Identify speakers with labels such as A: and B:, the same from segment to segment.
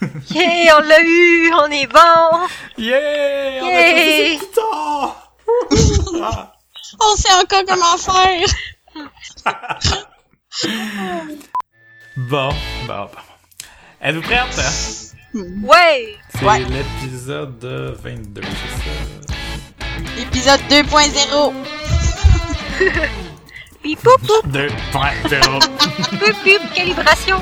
A: Yeah, on l'a eu, on est bon.
B: Yeah! On a! Ah.
C: On sait encore comment faire.
B: Bon, bon, bon. Êtes-vous prête?
A: Ouais.
B: C'est
C: Ouais.
B: l'épisode 22, c'est ça?
C: Épisode 2.0.
A: Pip poup poup
B: 2.0.
A: poup poup, calibration.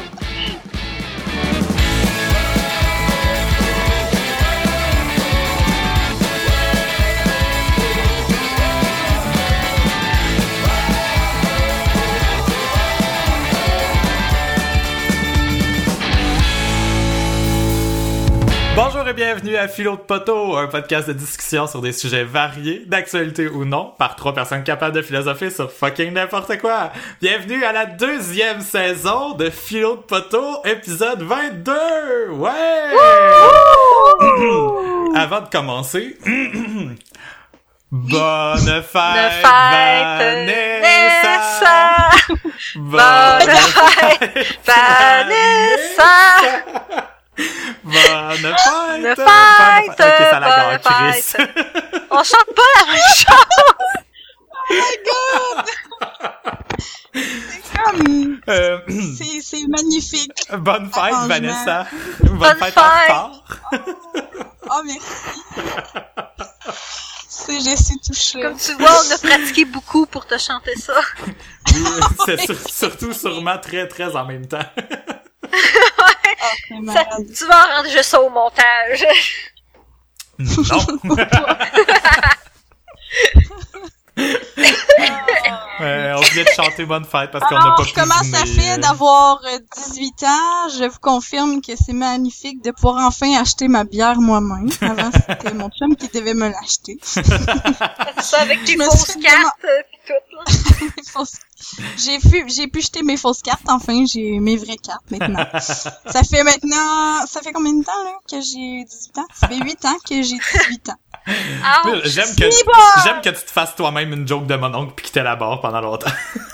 B: Bonjour et bienvenue à Philo de Poteau, un podcast de discussion sur des sujets variés, d'actualité ou non, par trois personnes capables de philosopher sur fucking n'importe quoi. Bienvenue à la deuxième saison de Philo de Poteau, épisode 22! Ouais! Avant de commencer, bonne fête! Vanessa. Bonne
A: fête, Vanessa.
B: Bonne fête!
A: Bonne fête,
B: Ok, ça la Chris.
A: On chante pas la même chose.
C: Comme,
B: Euh,
C: c'est, c'est magnifique.
B: bonne fête. Vanessa. Bonne,
A: Bonne
B: fête en
A: fête.
B: retard.
C: Oh, merci. C'est, je suis touchée.
A: Comme tu vois, on a pratiqué beaucoup pour te chanter ça.
B: Oui, C'est sur- surtout sûrement très, très en même temps.
C: Oh,
A: Ça-
C: malade.
A: tu vas rendre juste ça au montage.
B: Non. Euh, on venait de chanter bonne fête parce qu'on n'a pas pu
C: comment ça
B: dîner,
C: fait
B: euh,
C: d'avoir euh, 18 ans? Je vous confirme que c'est magnifique de pouvoir enfin acheter ma bière moi-même. Avant, c'était mon chum qui devait me l'acheter.
A: Ça avec tes
C: Je me
A: fausses cartes euh,
C: J'ai pu, j'ai pu jeter mes fausses cartes. Enfin, j'ai mes vraies cartes maintenant. ça fait maintenant, ça fait combien de temps, là, que j'ai 18 ans? Ça fait 8 ans que j'ai 18 ans.
B: J'aime que, j'aime que tu te fasses toi-même une joke de mon oncle pis que t'es la barre pendant longtemps.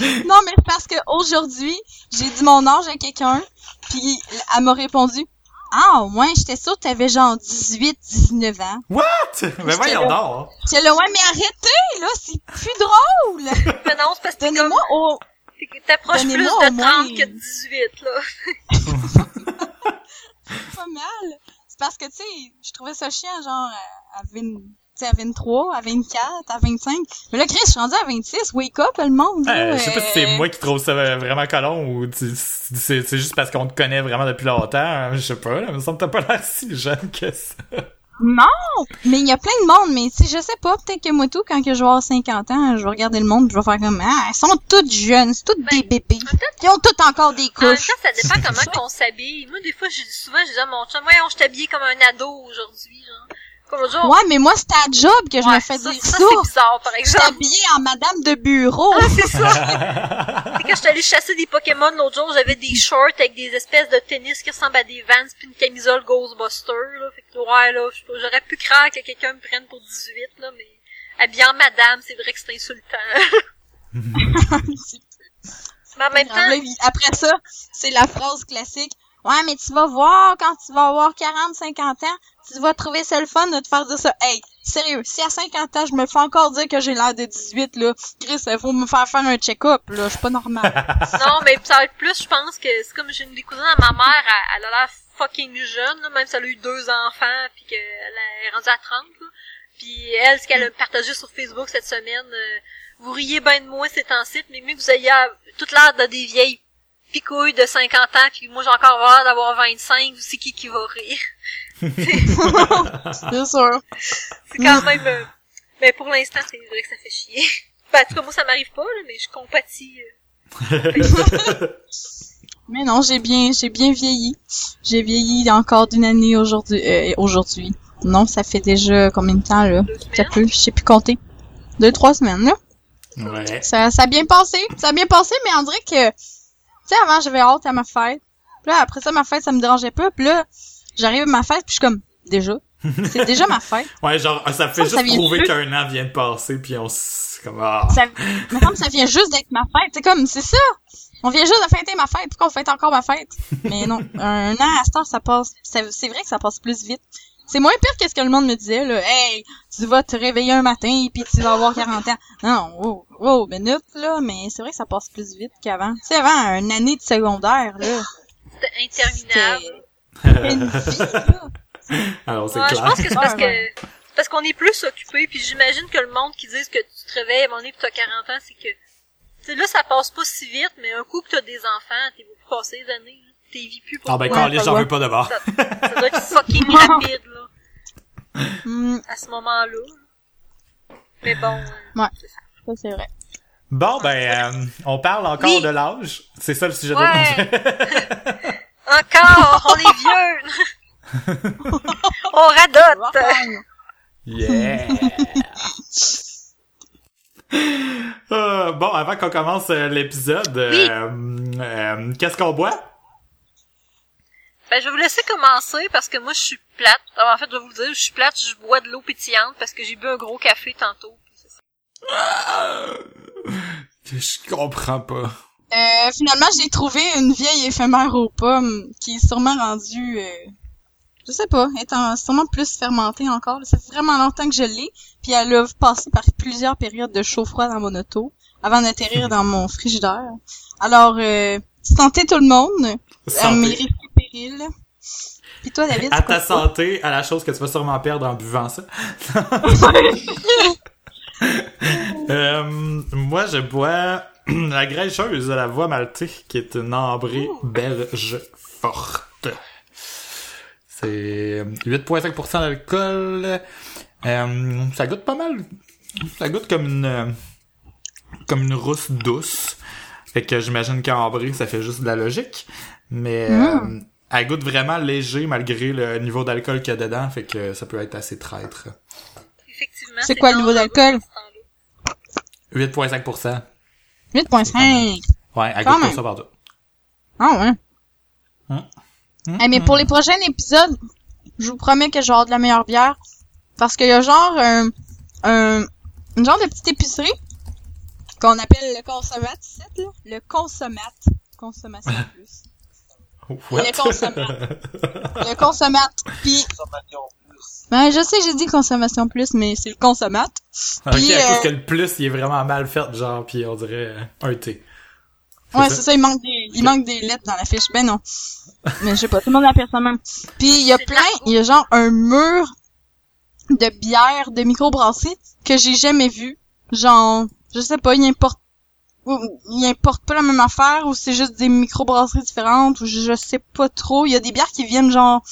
C: Non, mais parce que aujourd'hui, j'ai dit mon âge à quelqu'un, puis elle m'a répondu, ah, ouais, j'étais sûre que t'avais genre 18, 19 ans.
B: What? Mais voyons donc.
C: J'étais là, ouais, mais arrêtez, là, c'est plus drôle!
A: Mais non, c'est parce que t'es comme...
C: Donnez-moi au...
A: T'approches plus de
C: moins
A: 30 que de 18, là.
C: pas mal. C'est parce que, tu sais, je trouvais ça chiant, genre, à, à 20, tu sais, à 23, à 24, à 25. Mais là, Chris, je suis rendue à 26. Wake up, le monde.
B: Euh, je sais pas si c'est
C: euh,
B: moi qui trouve ça vraiment colon ou c'est juste parce qu'on te connaît vraiment depuis longtemps. hein, Je sais pas, là, il me semble que t'as pas l'air si jeune que ça.
C: Non! Mais il y a plein de monde, mais sais, je sais pas, peut-être que moi tout, quand que je vais avoir 50 ans, je vais regarder le monde je vais faire comme, ah, elles sont toutes jeunes, c'est toutes des bébés. Ils ont toutes encore des
A: En
C: couches.
A: temps, ça dépend comment qu'on s'habille. Moi, des fois, je dis souvent, je dis à mon chum, voyons, je t'habille comme un ado aujourd'hui, genre.
C: Ouais, mais moi, c'est à job que je
A: Ouais,
C: me fais
A: ça,
C: dire
A: ça,
C: ça.
A: c'est bizarre, par exemple.
C: habillée en madame de bureau.
A: Ah, c'est ça. C'est quand j'étais allée chasser des Pokémon l'autre jour, j'avais des shorts avec des espèces de tennis qui ressemblent à des Vans puis une camisole Ghostbuster, là. Fait que, ouais, là, j'aurais pu craindre que quelqu'un me prenne pour 18, là, mais habillé en madame, c'est vrai que c'est insultant. mais en même temps,
C: Après ça, c'est la phrase classique. Ouais, mais tu vas voir, quand tu vas avoir 40, 50 ans, tu vas trouver ça le fun de te faire dire ça. Hey, sérieux, si à 50 ans, je me fais encore dire que j'ai l'air de 18, là, Chris, il faut me faire faire un check-up, là, je suis pas normal.
A: non, mais ça va être plus, je pense que c'est comme j'ai une des cousines à ma mère, elle, elle a l'air fucking jeune, là, même si elle a eu deux enfants puis qu'elle est rendue à 30, là. Puis elle, ce qu'elle a partagé sur Facebook cette semaine, euh, vous riez bien de moi ces temps-ci, mais mieux que vous ayez euh, toute l'air de des vieilles picouilles de 50 ans, puis moi j'ai encore l'air d'avoir 25, c'est qui qui va rire?
C: C'est sûr.
A: C'est quand même... euh, mais pour l'instant, c'est vrai que ça fait chier. Ben, en tout cas, moi ça m'arrive pas, là, mais je compatis. euh.
C: Mais non, j'ai bien, j'ai bien vieilli. J'ai vieilli encore d'une année aujourd'hui, euh, aujourd'hui. Non, ça fait déjà combien de temps, là? Ça peut, je sais plus compter. Deux, trois semaines, là.
B: Ouais.
C: Ça, ça a bien passé. Ça a bien passé, mais on dirait que, tu sais, avant, j'avais hâte à ma fête. Puis là, après ça, ma fête, ça me dérangeait pas. Puis là, j'arrive à ma fête, puis je suis comme, déjà? C'est déjà ma fête.
B: Ouais, genre, ça fait
C: Ça, ça
B: juste
C: vient
B: prouver
C: juste-
B: qu'un an vient de passer, puis on s... comme, ah.
C: Ça, me ça vient juste d'être ma fête. C'est comme, c'est ça. On vient juste de fêter ma fête, pourquoi on fête encore ma fête? Mais non, un an à cette heure, ça passe, c'est c'est vrai que ça passe plus vite. C'est moins pire que ce que le monde me disait, là. Hey, tu vas te réveiller un matin puis tu vas avoir 40 ans. Non, oh, oh, minute, là, mais c'est vrai que ça passe plus vite qu'avant. Tu sais, avant, une année de secondaire, là,
A: C'était interminable.
B: Alors, c'est
A: Ouais, je
B: clair.
A: pense que c'est parce que parce qu'on est plus occupé puis j'imagine que le monde qui dit que tu te réveilles à un moment donné pis t'as 40 ans, c'est que tu là ça passe pas si vite, mais un coup que t'as des enfants, t'es beaucoup passé les années, t'es vis plus pour
B: Ah ben. Carlis, j'en veux pas de bord.
A: ça, ça doit être fucking rapide là
C: Hmm,
A: à ce moment-là. Mais bon,
C: Ouais.
A: c'est ça.
C: ça, c'est vrai.
B: Bon, ben, euh, on parle encore
A: Oui.
B: de l'âge. C'est ça le sujet de
A: Ouais. Encore, on est vieux. on radote.
B: Yeah! Euh, bon, avant qu'on commence euh, l'épisode,
A: Oui.
B: euh, euh, qu'est-ce qu'on boit?
A: Ben, je vais vous laisser commencer parce que moi, je suis plate. Alors, en fait, je vais vous le dire, je suis plate, je bois de l'eau pétillante parce que j'ai bu un gros café tantôt. Ça.
B: Je comprends pas.
C: Euh, finalement, j'ai trouvé une vieille éphémère aux pommes qui est sûrement rendue, euh, je sais pas, étant sûrement plus fermentée encore. Ça fait vraiment longtemps que je l'ai, puis elle a passé par plusieurs périodes de chaud-froid dans mon auto avant d'atterrir dans mon frigidaire. Alors, euh, santé tout le monde, à mes
B: Santé.
C: risques et périls. Puis toi, David,
B: À ta santé, à la chose que tu vas sûrement perdre en buvant ça. Euh, moi, je bois la grécheuse de la voie maltée, qui est une ambrée belge forte. C'est 8,5% d'alcool. Euh, ça goûte pas mal. Ça goûte comme une euh, comme une rousse douce. Fait que j'imagine qu'en ambrée, ça fait juste de la logique. Mais euh, elle goûte vraiment léger malgré le niveau d'alcool qu'il y a dedans. Fait que ça peut être assez traître.
A: Effectivement.
C: C'est quoi le niveau d'alcool?
A: dans ce temps-là.
B: 8,5%.
C: 8.5.
B: Ouais, elle
C: Quand
B: goûte pas ça partout.
C: Ah ouais.
B: Hum.
C: Eh, mais pour les prochains épisodes, je vous promets que je vais avoir de la meilleure bière. Parce qu'il y a genre un, un, une genre de petite épicerie qu'on appelle le consommate, ici, là? Le consommate. Consommation plus.
B: What?
C: Le consommate. Le consommate. Puis, ben, je sais, j'ai dit consommation plus, mais c'est le consommate.
B: ok,
C: Puis,
B: à cause
C: euh,
B: que le plus, il est vraiment mal fait, genre, puis on dirait euh, un T.
C: Ouais, c'est ça, il manque des, il manque des lettres dans la fiche. Ben non. Mais je sais pas, tout le monde l'appelle ça même. Puis il y a plein, il y a genre un mur de bières, de microbrasseries que j'ai jamais vu. Genre, je sais pas, il importe il importe pas la même affaire ou c'est juste des microbrasseries différentes ou je, je sais pas trop. Il y a des bières qui viennent genre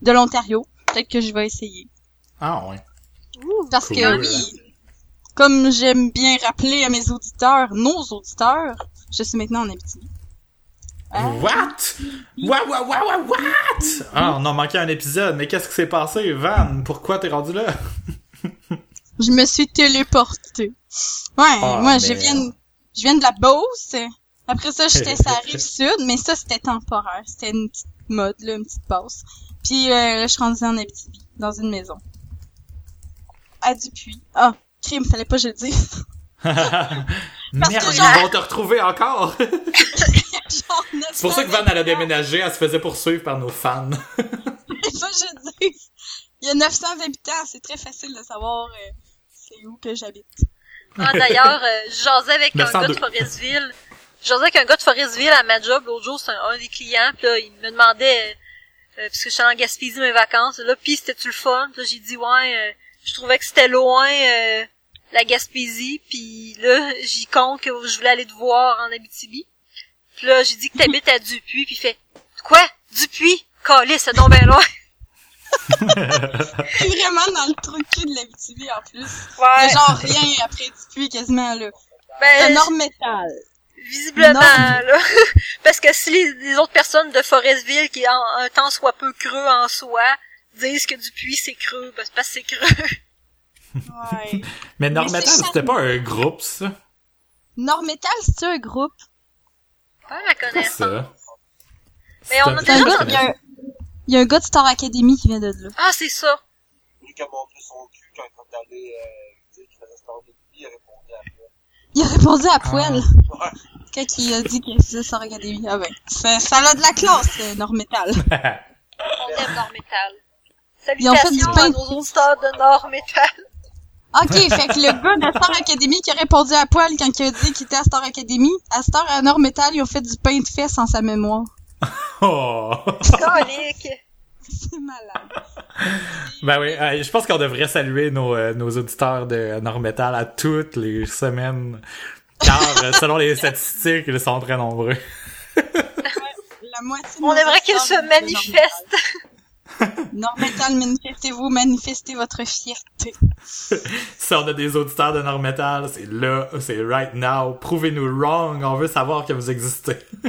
C: de l'Ontario. Peut-être que je vais essayer.
B: Ah ouais.
C: Parce
B: Cool.
C: que oui, comme j'aime bien rappeler à mes auditeurs, nos auditeurs, je suis maintenant en Abitibi. Ah.
B: What? What, what, what, what, what? Ah, on a manqué un épisode, mais qu'est-ce qui s'est passé, Van? Pourquoi t'es rendu là?
C: Je me suis téléportée. Ouais,
B: Ah,
C: moi
B: mais-
C: je viens de, je viens de la Beauce. Après ça, j'étais sur la rive sud, mais ça c'était temporaire, c'était une petite mode là, une petite pause. Puis euh, là, je suis rendue en Abitibi, dans une maison. À Dupuis. Ah, crime, fallait pas que je le dise.
B: Merde, ils vont te retrouver encore! C'est pour ça que Van, elle a déménagé, elle se faisait poursuivre par nos fans.
C: Fallait pas que je le dise. Il y a 900 habitants, c'est très facile de savoir euh, c'est où que j'habite.
A: Ah, d'ailleurs, euh, je jasais avec un
B: 902.
A: gars de Forestville. Je jasais avec un gars de Forestville à ma job l'autre jour, c'est un, un des clients, puis là, il me demandait, euh, euh, parce que je suis en Gaspésie mes vacances, là, pis c'était-tu le fun? Puis là, j'ai dit, ouais, euh, je trouvais que c'était loin, euh, la Gaspésie, puis là, j'y compte que je voulais aller te voir en Abitibi. Puis là, j'ai dit que t'habites à Dupuis, puis il fait, quoi? Dupuis? Calais, c'est donc ben loin.
C: C'est vraiment dans le trou de l'Abitibi en plus.
A: Ouais.
C: genre rien après Dupuis quasiment là.
A: Ben,
C: Le Nord Métal.
A: Visiblement,
C: Non.
A: là. Parce que si les, les autres personnes de Forestville, qui en un temps soit peu creux en soi, disent que Dupuis c'est creux, ben c'est parce que c'est creux.
C: Ouais.
B: Mais
C: Mais
B: Normetal, c'était pas un groupe, ça?
C: Nord Métal, c'est un groupe.
A: Pas ma
B: C'est
A: connaissance.
B: ça.
A: Mais on a déjà
C: gars, il y, a un- il y a un gars de Star Academy qui vient de là.
A: Ah, c'est ça.
D: Lui qui a montré son cul quand il est en train d'aller euh, dire qu'il faisait sport de lui, il a répondu à
C: poil.
B: Ah.
C: Quand il a dit qu'il faisait Star Academy. Ah ben, ça, ça a de la classe, euh, Nord-Metal.
A: On aime Nord Metal.
C: Ils ont fait du
A: Salutations
C: pain
A: à
C: de
A: nos
C: fesse.
A: auditeurs de Nord Metal.
C: Ok, fait que le gars de Star Academy qui a répondu à poil quand il a dit qu'il était à Star Academy, à Star à Nord-Metal, ils ont fait du pain de fesses en sa mémoire.
B: Oh.
C: C'est malade.
B: Ben oui, euh, je pense qu'on devrait saluer nos, euh, nos auditeurs de Nord-Metal à toutes les semaines. Car, euh, selon les statistiques, ils sont très nombreux.
C: La moitié de
A: On aimerait qu'ils se manifestent.
C: Nord-Metal, manifestez-vous, manifestez votre fierté.
B: Si on a des auditeurs de Nord-Metal, c'est là, c'est right now. Prouvez-nous wrong, on veut savoir que vous existez.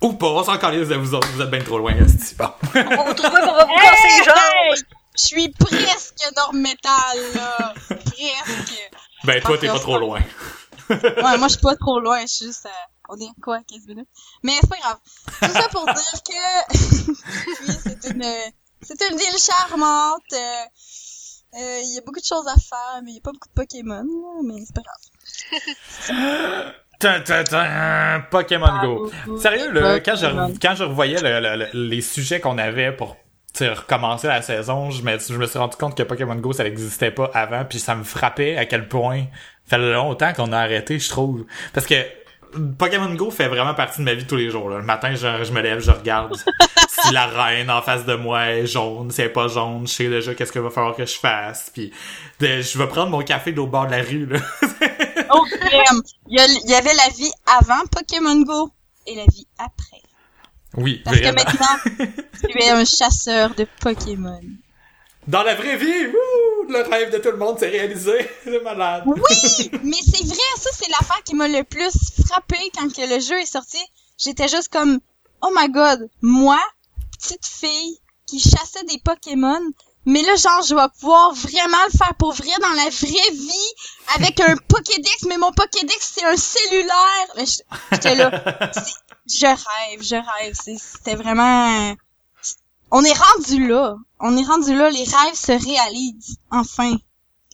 B: Ou pas, on s'en calisse de vous autres, vous êtes bien trop loin, esti. Bon.
A: On va vous trouver pour va vous casser les jambes.
C: Je suis presque Nord-Metal, là. Presque.
B: Ben, toi, t'es pas trop loin.
C: Ouais, moi, je suis pas trop loin, je suis juste, euh, on est quoi, 15 minutes? Mais c'est pas grave. Tout ça pour dire que, oui, c'est une, c'est une ville charmante, euh, euh, il y a beaucoup de choses à faire, mais il y a pas beaucoup de Pokémon, là, mais c'est pas grave.
B: Tin, tin, tin, Pokémon Go. Sérieux, là, quand je, quand je revoyais le- le- le- les sujets qu'on avait pour recommencer la saison, je me, je me suis rendu compte que Pokémon Go, ça n'existait pas avant, puis ça me frappait à quel point ça fait longtemps qu'on a arrêté, je trouve. Parce que Pokémon Go fait vraiment partie de ma vie tous les jours. Là. Le matin, je, je me lève, je regarde si la reine en face de moi est jaune, si elle est pas jaune, je sais déjà qu'est-ce qu'il va falloir que je fasse. Puis de- je vais prendre mon café de l'autre bord de la rue. Là.
C: Oh, crème! Il y, a- il y avait la vie avant Pokémon Go et la vie après.
B: Oui,
C: Parce que maintenant, tu es un chasseur de Pokémon.
B: Dans la vraie vie, wouh, le rêve de tout le monde s'est réalisé. C'est malade.
C: Oui, mais c'est vrai, ça c'est l'affaire qui m'a le plus frappé quand que le jeu est sorti. J'étais juste comme, oh my god, moi, petite fille qui chassait des Pokémon, mais là genre je vais pouvoir vraiment le faire pour vrai dans la vraie vie avec un Pokédex, mais mon Pokédex c'est un cellulaire. Mais J'étais là, je rêve, je rêve, C'est- c'était vraiment, on est rendu là, on est rendu là, les rêves se réalisent enfin.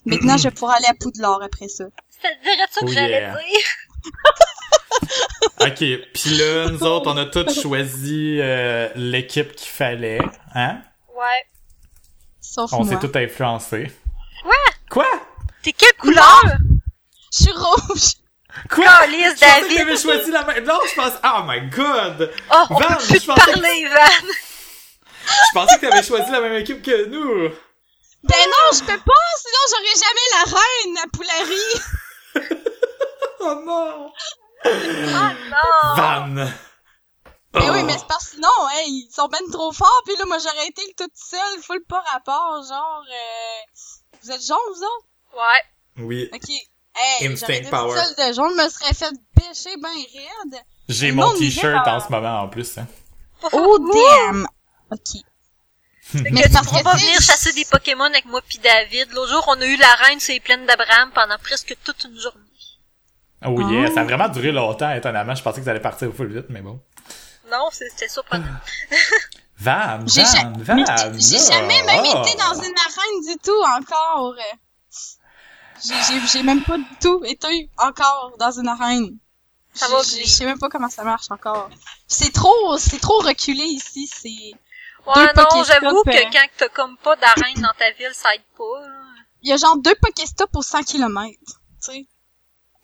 C: Maintenant, je vais pouvoir aller à Poudlard après ça.
A: C'est direct ça que
B: Oh
A: j'allais
B: yeah.
A: dire?
B: Ok, pis là, nous autres, on a tous choisi euh, l'équipe qu'il fallait, hein?
A: Ouais.
C: Sauf
B: On
C: moi.
B: s'est tous influencés.
A: Quoi?
B: Quoi?
A: T'es quelle couleur?
C: Je suis rouge.
B: Quoi?
A: Calice,
B: Je pensais que
A: David.
B: t'avais choisi la même... Non, je pense... Oh my god!
A: Oh, on
B: Van,
A: peut plus
B: je
A: te
B: pensais-
A: parler, Van.
B: Je pensais que t'avais choisi la même équipe que nous!
C: Ben non, je peux pas, sinon j'aurais jamais la reine à Poulari.
B: Oh non!
A: Ah non.
B: Van!
C: Ben
B: Oh.
C: oui, mais c'est parce que sinon, hey, ils sont ben trop forts, puis là, moi, j'aurais été toute seule, full pas rapport, genre, euh... Vous êtes jaune, vous autres?
A: Ouais.
B: Oui,
C: Ok. Hey,
B: Instinct
C: été
B: power.
C: toute seule de jaune, me serais fait pêcher ben raide.
B: j'ai mon t-shirt en ce moment en plus. Hein.
C: Oh, damn! Ok.
A: Fait
C: Mais
A: que tu pourras pas venir chasser des Pokémon avec moi pis David. L'autre jour, on a eu la reine sur les plaines d'Abraham pendant presque toute une journée.
B: Oh yeah,
C: Ah.
B: ça a vraiment duré longtemps, étonnamment. Je pensais que ça allait partir full vite, mais bon.
A: Non, c'est- c'était surprenant.
B: Van, Van,
C: ja-
B: Van,
C: j'ai- jamais même
B: Ah.
C: été dans une arène du tout encore. J'ai- J'ai j'ai même pas du tout été encore dans une arène.
A: Ça va
C: Je-
A: bien.
C: Je sais même pas comment ça marche encore. C'est trop, c'est trop reculé ici. C'est,
A: Ouais,
C: Deux
A: non, j'avoue que
C: euh,
A: quand t'as comme pas d'arène dans ta ville, ça aide pas. là.
C: il y a genre deux Pokéstops aux 100 km. Tu sais.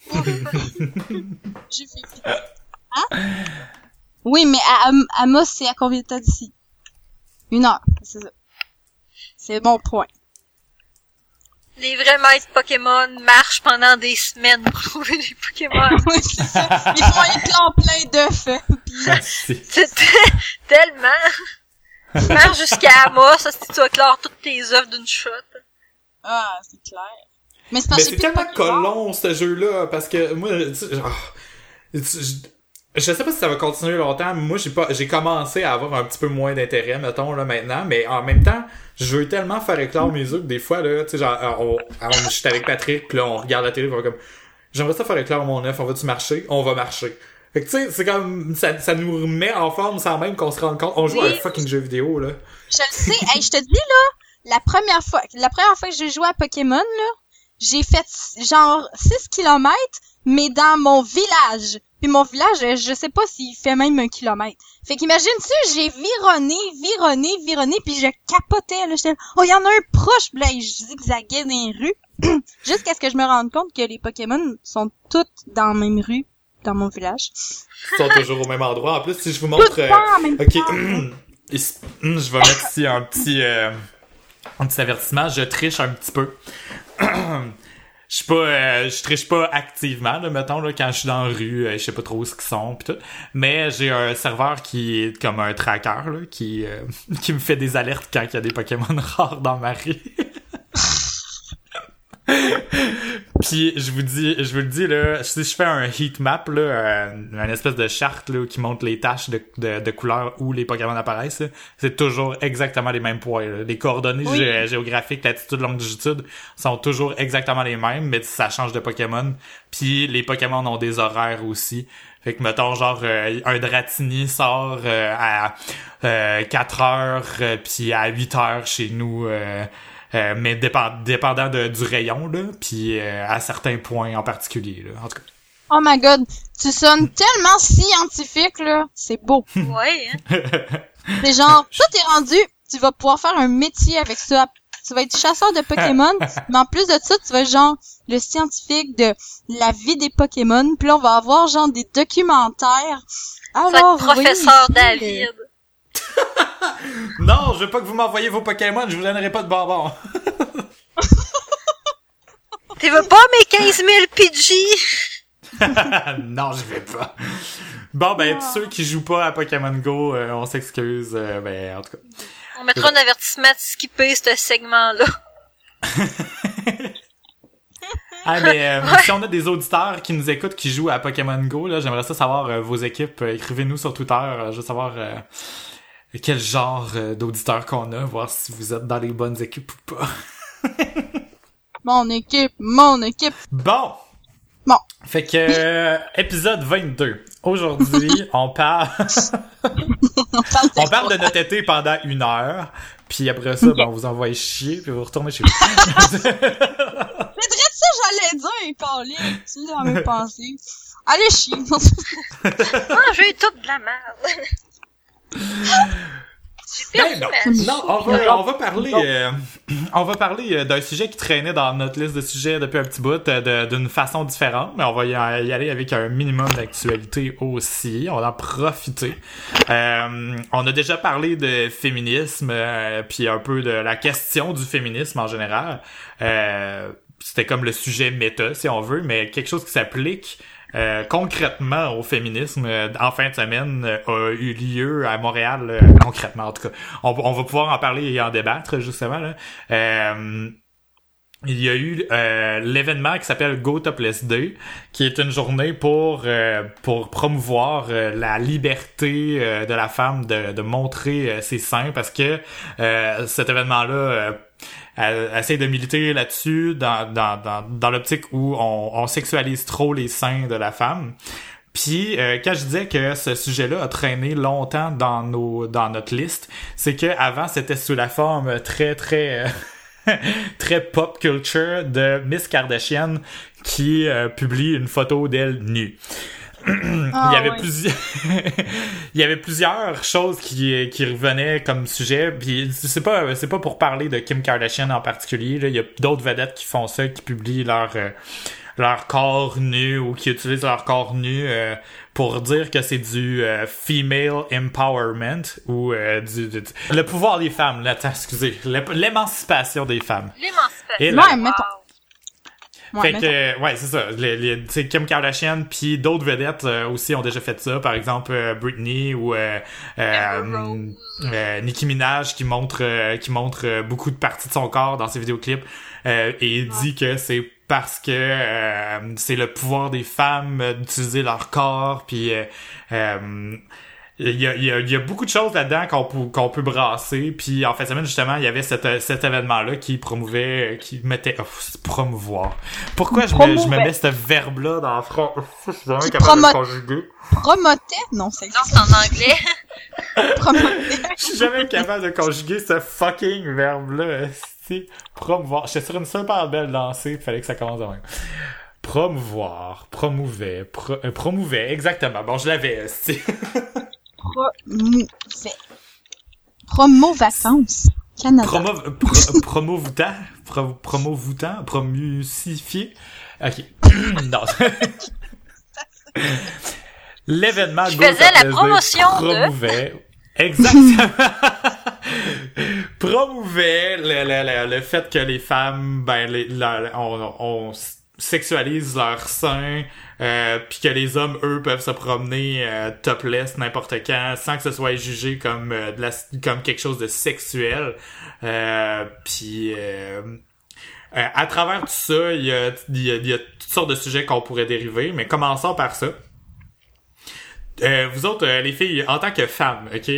C: J'ai fait. Hein? Oui, mais à, Am- Amos, c'est à combien de temps d'ici? Une heure, c'est ça. C'est mon point.
A: Les vrais maîtres Pokémon marchent pendant des semaines pour trouver des Pokémon.
C: Oui, c'est ça. Ils font éclore plein d'œufs. Puis,
B: Merci.
A: C'était tellement. Tu marches jusqu'à Amos, ça, si tu vas clore toutes tes œufs d'une shot.
C: ah, c'est clair. Mais c'est
B: tellement colon, ce jeu-là, parce que moi, tu sais, genre, tu- je, je sais pas si ça va continuer longtemps, mais moi, j'ai pas, j'ai commencé à avoir un petit peu moins d'intérêt, mettons, là, maintenant, mais en même temps, je veux tellement faire éclore mes œufs que des fois, là, tu sais, genre, on, on, je suis avec Patrick, puis là, on regarde la télé, on va comme, j'aimerais ça faire éclore mon œuf, on va-tu marcher? On va marcher. Fait que, tu sais, c'est comme, ça, ça nous remet en forme sans même qu'on se rende compte. On joue à un fucking jeu vidéo, là.
C: Je le sais. Hey, je te dis, là, la première fois, la première fois que j'ai joué à Pokémon, là, j'ai fait genre 6 kilomètres, mais dans mon village. Puis mon village, euh, je sais pas s'il fait même un kilomètre. Fait qu'imagine-tu, j'ai vironné, vironné, vironné, puis je capotais, là. J'étais, oh, il y en a un proche, là, je zigzaguais dans les rues. Jusqu'à ce que je me rende compte que les Pokémon sont toutes dans la même rue, dans mon village.
B: Ils sont toujours au même endroit. En plus, si je vous montre... Euh,
C: en même
B: Ok,
C: temps.
B: Je vais mettre ici un petit, euh, un petit avertissement. Je triche un petit peu. Je suis pas, euh, je triche pas activement, là, mettons, là, quand je suis dans la rue, euh, je sais pas trop ce qu'ils sont, pis tout. Mais j'ai un serveur qui est comme un tracker, qui, euh, qui me fait des alertes quand il y a des Pokémon rares dans ma rue. Puis je vous dis, je vous le dis là, si je fais un heat map là, euh, une espèce de charte là qui montre les taches de, de, de couleurs où les Pokémon apparaissent, c'est toujours exactement les mêmes points. là. Les coordonnées
C: Oui.
B: gé- géographiques, latitude, longitude sont toujours exactement les mêmes, mais ça change de Pokémon. Puis les Pokémon ont des horaires aussi. Fait que mettons genre euh, un Dratini sort euh, à euh, 4 heures puis à 8 heures chez nous euh, mais dépend- dépendant de, du rayon là puis euh, à certains points en particulier là en tout cas
C: Oh my god, tu sonnes tellement scientifique, là. C'est beau.
A: Ouais, hein.
C: C'est genre, toi t'es rendu, tu vas pouvoir faire un métier avec ça. Tu vas être chasseur de Pokémon, mais en plus de ça, tu vas être genre le scientifique de la vie des Pokémon. Puis là, on va avoir genre des documentaires.
A: Ça va
C: Alors,
A: être professeur
C: oui,
A: David.
B: non je veux pas que vous m'envoyez vos Pokémon je vous donnerai pas de bonbons
A: Tu veux pas mes 15 000 PG?
B: non je vais pas bon ben tous ceux qui jouent pas à Pokémon Go euh, on s'excuse euh, ben en tout cas
A: On mettra un avertissement de skipper ce segment-là.
B: Ah, mais euh, si on a des auditeurs qui nous écoutent qui jouent à Pokémon Go, là, j'aimerais ça savoir vos équipes. Écrivez-nous sur Twitter. je veux savoir quel genre euh, d'auditeurs qu'on a, voir si vous êtes dans les bonnes équipes ou pas.
C: Mon équipe, mon équipe.
B: Bon!
C: Bon.
B: Fait que, euh, épisode 22. Aujourd'hui, on parle,
C: On parle de
B: de notre été pendant une heure. Puis après ça, ben, on vous envoie chier, puis vous retournez chez vous.
C: C'est vrai ça, j'allais dire, Colin. Tu l'as même pensé. Allez, chier.
A: Ah, j'ai tout de la merde.
B: Ben non. on va, on va parler, euh, on va parler euh, d'un sujet qui traînait dans notre liste de sujets depuis un petit bout euh, de- d'une façon différente, mais on va y, y aller avec un minimum d'actualité aussi. On va en profiter. Euh, on a déjà parlé de féminisme, euh, puis un peu de la question du féminisme en général. Euh, C'était comme le sujet méta, si on veut, mais quelque chose qui s'applique euh, concrètement au féminisme euh, en fin de semaine euh, a eu lieu à Montréal euh, concrètement en tout cas on, on va pouvoir en parler et en débattre justement là. Il y a eu l'événement qui s'appelle Go Topless Day, qui est une journée pour pour promouvoir la liberté de la femme de, de montrer ses seins, parce que cet événement-là elle- essaie de militer là-dessus dans dans dans, dans l'optique où on, on sexualise trop les seins de la femme. Puis euh, quand je disais que ce sujet-là a traîné longtemps dans nos dans notre liste, c'est que avant c'était sous la forme très très euh, très pop culture de Miss Kardashian qui euh, publie une photo d'elle nue.
C: Ah,
B: il y avait
C: ouais.
B: plusieurs il y avait plusieurs choses qui qui revenaient comme sujet puis c'est pas c'est pas pour parler de Kim Kardashian en particulier là, il y a d'autres vedettes qui font ça qui publient leur euh, leur corps nu ou qui utilisent leur corps nu euh, pour dire que c'est du euh, female empowerment ou euh, du, du- du- le pouvoir des femmes là excusez l'émancipation des femmes
A: L'émancipation.
B: Et
C: là- Ouais,
A: Wow.
C: mettons. Ouais,
B: fait que, ouais, c'est ça. Les, les, Kim Kardashian puis d'autres vedettes euh, aussi ont déjà fait ça. Par exemple, euh, Britney ou euh, euh, euh, Nicki Minaj qui montre euh, qui montre euh, beaucoup de parties de son corps dans ses vidéoclips euh, et dit que c'est parce que euh, c'est le pouvoir des femmes euh, d'utiliser leur corps puis euh, euh, il y a, il y, a, il y a beaucoup de choses là-dedans qu'on peut, qu'on peut brasser. Puis en fait, semaine, justement, il y avait cet, cet événement-là qui promouvait, qui mettait... Oh, c'est promouvoir. Pourquoi je me, je me mets ce verbe-là dans la phrase? Je suis jamais
C: Qui
B: capable de le conjuguer.
C: promotait? Non, c'est
A: en anglais.
C: promotait.
B: Je suis jamais capable de conjuguer ce fucking verbe-là. promouvoir. J'étais sur une super belle lancée, il fallait que ça commence de même. Promouvoir, promouvait, pro, euh, promouvait, exactement. Bon, je l'avais, si.
C: Promo... Promo vacances. Canada.
B: Promo, pro, promovoutant, pro, promovoutant, promusifié. Ok. non. L'événement
A: Je faisais la promotion de-
B: promouvait, exactement, promouvait le, le, le, le fait que les femmes, ben, les, on, on sexualise leurs seins, euh, puis que les hommes, eux, peuvent se promener euh, topless n'importe quand, sans que ce soit jugé comme euh, de la, comme quelque chose de sexuel. Euh, puis euh, euh, à travers tout ça, il y a, y a, y a toutes sortes de sujets qu'on pourrait dériver, mais commençons par ça. Vous autres, les filles, en tant que femmes, ok,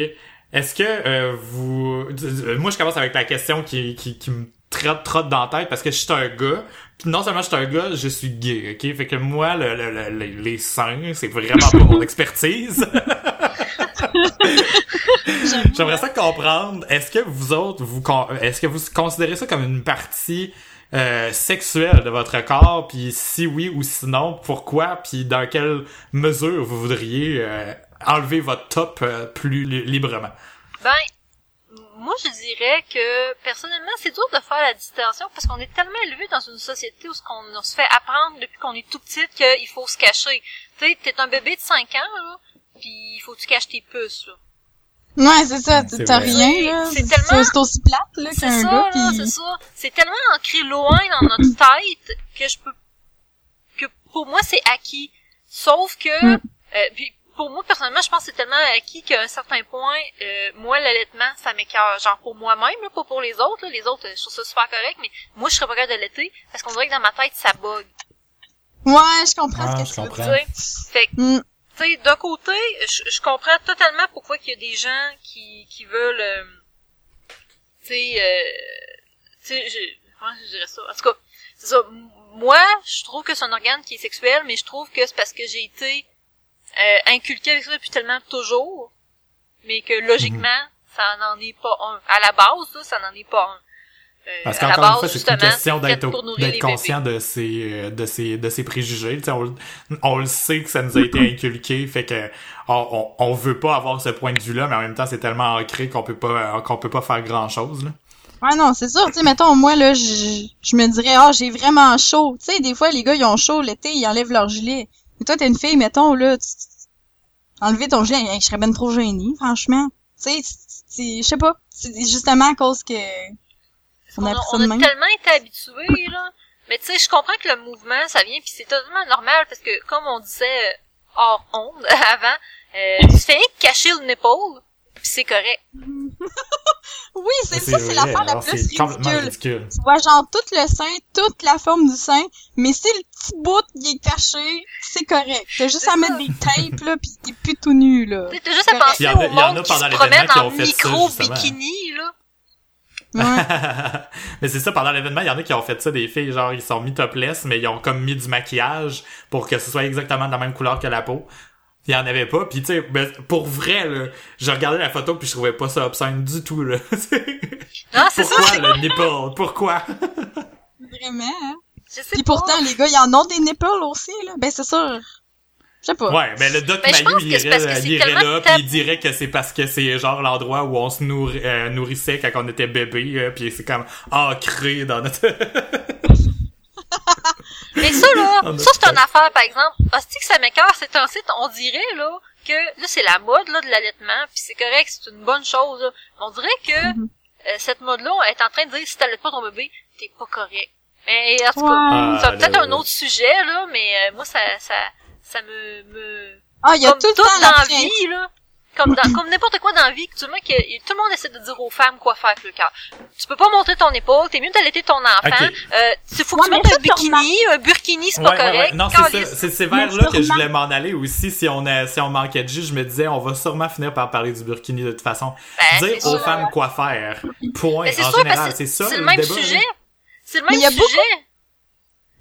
B: est-ce que vous... Moi, je commence avec la question qui, qui, qui me trotte, trotte dans la tête parce que je suis un gars. Non seulement je suis un gars, je suis gay, ok? Fait que moi, le, le- le- le- les seins, c'est vraiment pas mon expertise. J'aimerais ça comprendre. Est-ce que vous autres, vous, est-ce que vous considérez ça comme une partie euh, sexuelle de votre corps, puis si oui ou sinon, pourquoi, puis dans quelle mesure vous voudriez euh, enlever votre top euh, plus li- librement?
A: Ben, moi je dirais que personnellement c'est dur de faire la distinction parce qu'on est tellement élevé dans une société où ce qu'on on se fait apprendre depuis qu'on est tout petit qu'il faut se cacher. Tu sais, t'es un bébé de 5 ans là, puis il faut que tu caches tes puces là.
C: Ouais, c'est ça. T'as
B: vrai.
C: rien, là.
A: C'est tellement-
C: C'est aussi plate, là, qu'un
A: ça,
C: gars,
A: là,
C: pis...
A: c'est ça. C'est tellement ancré loin dans notre tête que je peux que pour moi c'est acquis. Sauf que
C: Mm.
A: euh, puis pour moi personnellement, je pense que c'est tellement acquis qu'à un certain point, euh, moi l'allaitement, ça m'écœure. Genre pour moi-même, là, pas pour les autres. Là. Les autres, je trouve ça super correct, mais moi je serais pas capable d'allaiter parce qu'on dirait que dans ma tête ça bug.
C: Ouais, je comprends
B: Ah,
C: ce
B: je
C: que tu veux
B: comprends.
A: Tu
C: dire.
A: Fait que
C: Mm.
A: tu sais, d'un côté, je, je comprends totalement pourquoi qu'il y a des gens qui, qui veulent, euh, tu sais, euh, tu sais, je- comment je dirais ça? En tout cas, c'est ça. Moi, je trouve que c'est un organe qui est sexuel, mais je trouve que c'est parce que j'ai été euh, inculqué avec ça depuis tellement toujours, mais que logiquement, ça n'en est pas un. À la base, là, ça n'en est pas un. Euh,
B: Parce
A: à la
B: qu'encore une
A: base,
B: fois, c'est une question d'être conscient de ses, euh, de ses, de ses préjugés. Tu sais, on, le- on le sait que ça nous a été inculqué, fait que on, on, on veut pas avoir ce point de vue-là, mais en même temps, c'est tellement ancré qu'on peut pas, qu'on peut pas faire grand-chose. là.
C: Ouais, non, c'est sûr. Tu sais, mettons, moi, là, je je me dirais, ah, j'ai vraiment chaud. Tu sais, des fois, les gars, ils ont chaud l'été, ils enlèvent leur gilet. Mais toi, t'es une fille, mettons, là, tu- enlever ton gilet, hey, je serais ben trop gênée, franchement. Tu sais, je sais pas. C'est justement à cause que, on
A: on
C: a
A: on a tellement été habitués, là. Mais tu sais, je comprends que le mouvement, ça vient, puis c'est totalement normal, parce que comme on disait euh, hors onde, avant, euh, tu fais rien que cacher le nipple, puis c'est correct.
C: Oui, c'est ça, c'est l'affaire la plus
B: c'est complètement
C: ridicule.
B: ridicule.
C: Tu vois, genre, tout le sein, toute la forme du sein, mais si le petit bout, il est caché, c'est correct. T'as juste à
A: ça.
C: mettre des tapes, là, pis t'es plus tout nu, là.
A: T'as juste à penser
B: Il y en a-
A: au
B: il y en a
A: monde qui
B: pendant
A: se
B: l'événement
A: promène
B: qui
A: en
B: ont fait ça,
A: micro-bikini, là.
C: Ouais.
B: mais c'est ça, pendant l'événement, il y en a qui ont fait ça, des filles, genre, ils sont mis topless, mais ils ont comme mis du maquillage pour que ce soit exactement de la même couleur que la peau. Il y en avait pas, puis tu sais, ben, pour vrai, là, je regardais la photo puis je trouvais pas ça obscène du tout, là.
A: Non, c'est ça.
B: Pourquoi le nipple? Pourquoi?
C: Vraiment, hein?
A: Je sais
C: Pis
A: pas.
C: pourtant, les gars, ils en ont des nipples aussi, là. Ben, c'est sûr. Je sais pas.
B: Ouais, mais le Doc
A: Ben,
B: il irait, il irait là, puis il dirait que c'est parce que c'est genre l'endroit où on se nourri- euh, nourrissait quand on était bébé, euh, puis c'est comme ancré dans notre...
A: Mais ça, là,
B: On a
A: ça, c'est une affaire, par exemple. Hostie que ça m'écœure, c'est un site, on dirait, là, que, là, c'est la mode, là, de l'allaitement, puis c'est correct, c'est une bonne chose, là. On dirait que,
C: Mhm.
A: euh, cette mode-là est en train de dire, si t'allaites pas ton bébé, t'es pas correct. Mais, en tout cas,
C: Ouais.
A: c'est
B: Ah,
A: peut-être
B: là,
A: un autre sujet, là, mais, euh, moi, ça, ça, ça me, me,
C: Ah, il y a
A: comme
C: tout le temps la
A: vie, là. Comme dans, comme n'importe quoi dans la vie, que tu vois que tout le monde essaie de dire aux femmes quoi faire avec le cœur. Tu peux pas montrer ton épaule, t'es mieux d'allaiter ton enfant. Euh, il faut que
C: Ouais,
A: tu mettes un
C: tu
A: bikini, un burkini, c'est pas
B: Ouais, ouais,
A: correct.
B: ouais. Non, c'est ça. C'est, vers là
C: tu
B: que je voulais m'en aller aussi. Si on a, si on manquait de jus, je me disais, on va sûrement finir par parler du burkini de toute façon.
A: Ben,
B: Dire aux
A: sûr.
B: femmes quoi faire. Point.
A: C'est
B: en
A: sûr,
B: général, c'est ça.
A: c'est le même
B: débat,
A: sujet. C'est le
C: Mais
A: même
C: il y a
A: sujet.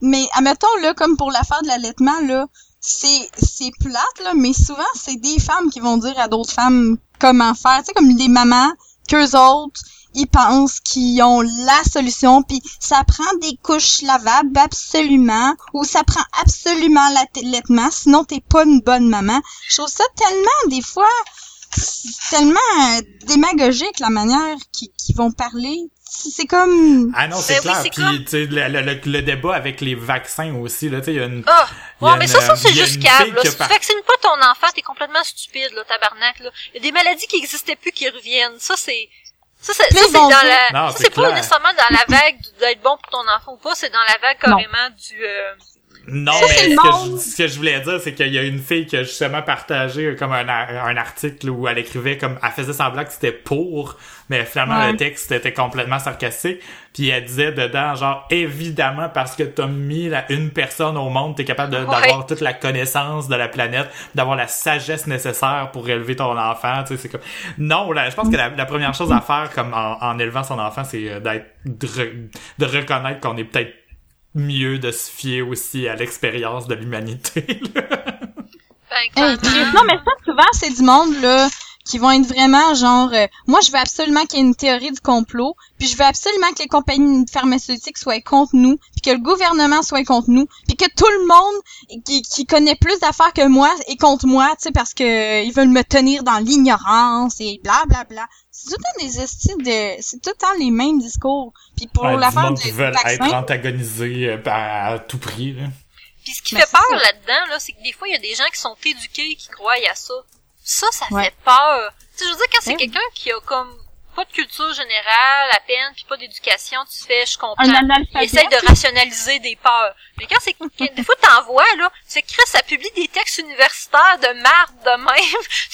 C: Mais, admettons, là, comme pour l'affaire de l'allaitement, là, c'est, c'est plate, là, mais souvent, c'est des femmes qui vont dire à d'autres femmes comment faire. Tu sais, comme les mamans, qu'eux autres, ils pensent qu'ils ont la solution, puis ça prend des couches lavables absolument, ou ça prend absolument l'allaitement, sinon t'es pas une bonne maman. Je trouve ça tellement, des fois, tellement euh, démagogique la manière qu'ils vont parler. C'est comme...
B: Ah non, c'est
A: Ben oui,
B: clair.
A: c'est
B: Puis,
A: comme-
B: tu sais, le, le, le- le débat avec les vaccins aussi, là, tu sais, il y a une...
A: Ah!
B: Il y a
A: Ouais, mais ça,
B: une-
A: ça, c'est
B: il y a
A: juste câble, Si tu
B: par-
A: vaccines pas ton enfant, t'es complètement stupide, là, tabarnak, là. Il y a des maladies qui existaient plus qui reviennent. Ça, c'est... Ça, ça,
C: ils
A: c'est dans la...
B: Non,
A: ça,
B: c'est
A: c'est pas nécessairement dans la vague d'être bon pour ton enfant ou pas, c'est dans la vague
C: Non.
A: carrément du... euh,
B: Non,
C: Ça,
B: mais ce que, je, ce que je voulais dire, c'est qu'il y a une fille qui a justement partagé comme un, un article où elle écrivait comme elle faisait semblant que c'était pour, mais finalement
C: Ouais.
B: le texte était complètement sarcastique. Puis elle disait dedans genre évidemment parce que t'as mis la, une personne au monde, t'es capable
A: Ouais.
B: d'avoir toute la connaissance de la planète, d'avoir la sagesse nécessaire pour élever ton enfant. Tu sais, c'est comme non là, je pense que la, la première chose à faire comme en, en élevant son enfant, c'est euh, d'être de, de reconnaître qu'on est peut-être mieux de se fier aussi à l'expérience de l'humanité. là.
A: ben,
C: Hey, non, mais ça, souvent, c'est du monde, là, qui vont être vraiment genre, euh, moi, je veux absolument qu'il y ait une théorie du complot, puis je veux absolument que les compagnies pharmaceutiques soient contre nous, puis que le gouvernement soit contre nous, puis que tout le monde qui, qui connaît plus d'affaires que moi est contre moi, tu sais, parce que euh, ils veulent me tenir dans l'ignorance et bla bla bla. C'est tout le temps des estis de, c'est tout le temps les mêmes discours. Puis pour
B: Ouais,
C: l'affaire du
B: qui veulent
C: vaccin,
B: être antagonisés euh, à, tout prix. Là.
A: Puis ce qui
C: Mais
A: fait peur là-dedans, là, c'est que des fois, il y a des gens qui sont éduqués qui croient à ça. Ça, ça
C: Ouais.
A: fait peur. Tu sais, je veux dire, quand c'est quelqu'un qui a comme pas de culture générale à peine, puis pas d'éducation, tu fais, je comprends.
C: un
A: Il essaye de rationaliser des peurs. Mais quand c'est des fois t'envoies là, c'est Chris ça publie des textes universitaires de marde de même.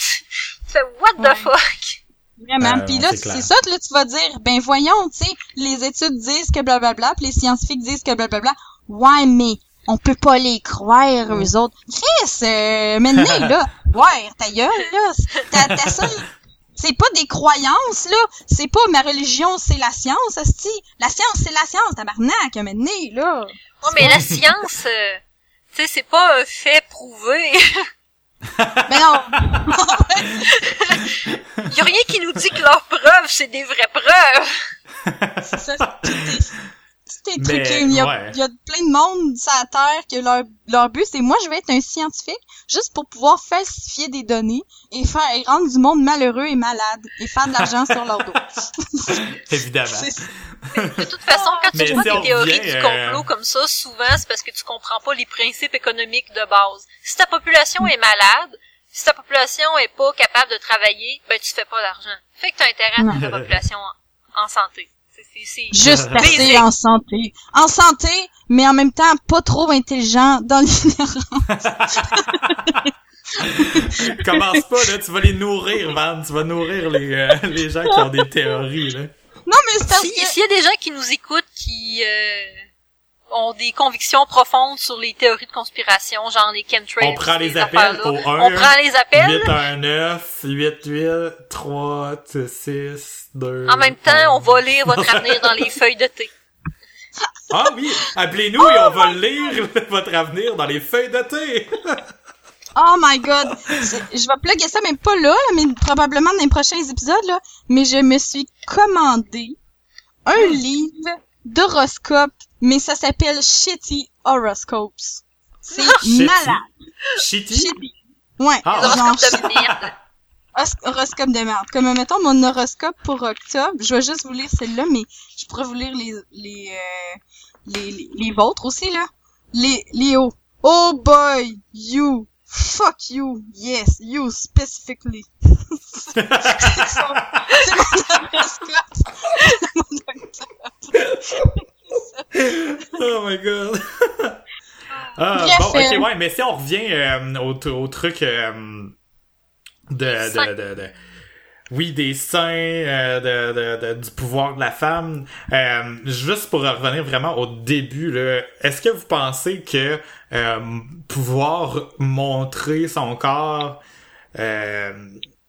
A: tu fais what the
C: Ouais.
A: fuck?
C: Vraiment.
B: Euh,
C: puis là,
B: c'est
C: ça là, tu vas dire, ben voyons, tu sais, les études disent que blablabla, puis les scientifiques disent que blablabla. Ouais, mais on peut pas les croire, eux autres. Chris, euh, maintenant, là, ouais, ta gueule, là, t'as, t'as ça, c'est pas des croyances, là, c'est pas ma religion, c'est la science, asti. La science, c'est la science, tabarnak, maintenant, là.
A: Ouais, mais la science, euh, tu sais, c'est pas un fait prouvé.
C: Mais non,
A: y a rien qui nous dit que leurs preuves, c'est des vraies preuves.
C: c'est ça, tout est, tout est
B: Mais,
C: truqué. Il y, a,
B: ouais.
C: il y a plein de monde sur la Terre que leur, leur but, c'est moi, je vais être un scientifique juste pour pouvoir falsifier des données et faire et rendre du monde malheureux et malade et faire de l'argent sur leur dos.
B: Évidemment.
A: De toute façon, quand tu
B: Mais
A: vois des théories
B: revient,
A: du
B: euh,
A: complot comme ça, souvent, c'est parce que tu comprends pas les principes économiques de base. Si ta population est malade, si ta population est pas capable de travailler, ben tu fais pas d'argent. Fait que t'as intérêt à mettre ta population en, en santé.
C: Juste assez en santé. En santé, mais en même temps pas trop intelligent dans l'ignorance.
B: Commence pas, là, tu vas les nourrir, Van. Tu vas nourrir les, euh, les gens qui ont des théories, là.
C: Non, mais c'est parce
A: Si-
C: que...
A: S'il y a des gens qui nous écoutent qui euh, ont des convictions profondes sur les théories de conspiration, genre les chemtrails,
B: On prend les appels au 1,
A: on prend les appels.
B: 819, 88, 3, 6, 2...
A: En même temps, on va lire votre avenir dans les feuilles de thé.
B: Ah oui, appelez-nous et on va lire votre avenir dans les feuilles de thé.
C: Oh my god. Je vais plugger ça, même pas là, là, mais probablement dans les prochains épisodes, là. Mais je me suis commandé un livre d'horoscope, mais ça s'appelle Shitty Horoscopes. C'est
B: Shitty.
C: malade.
B: Shitty?
C: Shitty. Ouais,
B: Ah.
A: Horoscopes de merde.
C: horoscope de merde. Comme, mettons, mon horoscope pour octobre, je vais juste vous lire celle-là, mais je pourrais vous lire les, les, euh, les, les, les vôtres aussi, là. Les, Léo. Oh boy, you. Fuck you. Yes, you specifically. c'est mon.
B: Oh my god. ah, bon, ok, ouais, mais si on revient euh, au, au truc euh, de, de, de, de- oui, des saints, euh, de, de, de- du pouvoir de la femme. Euh, juste pour revenir vraiment au début, est-ce que vous pensez que euh, pouvoir montrer son corps euh,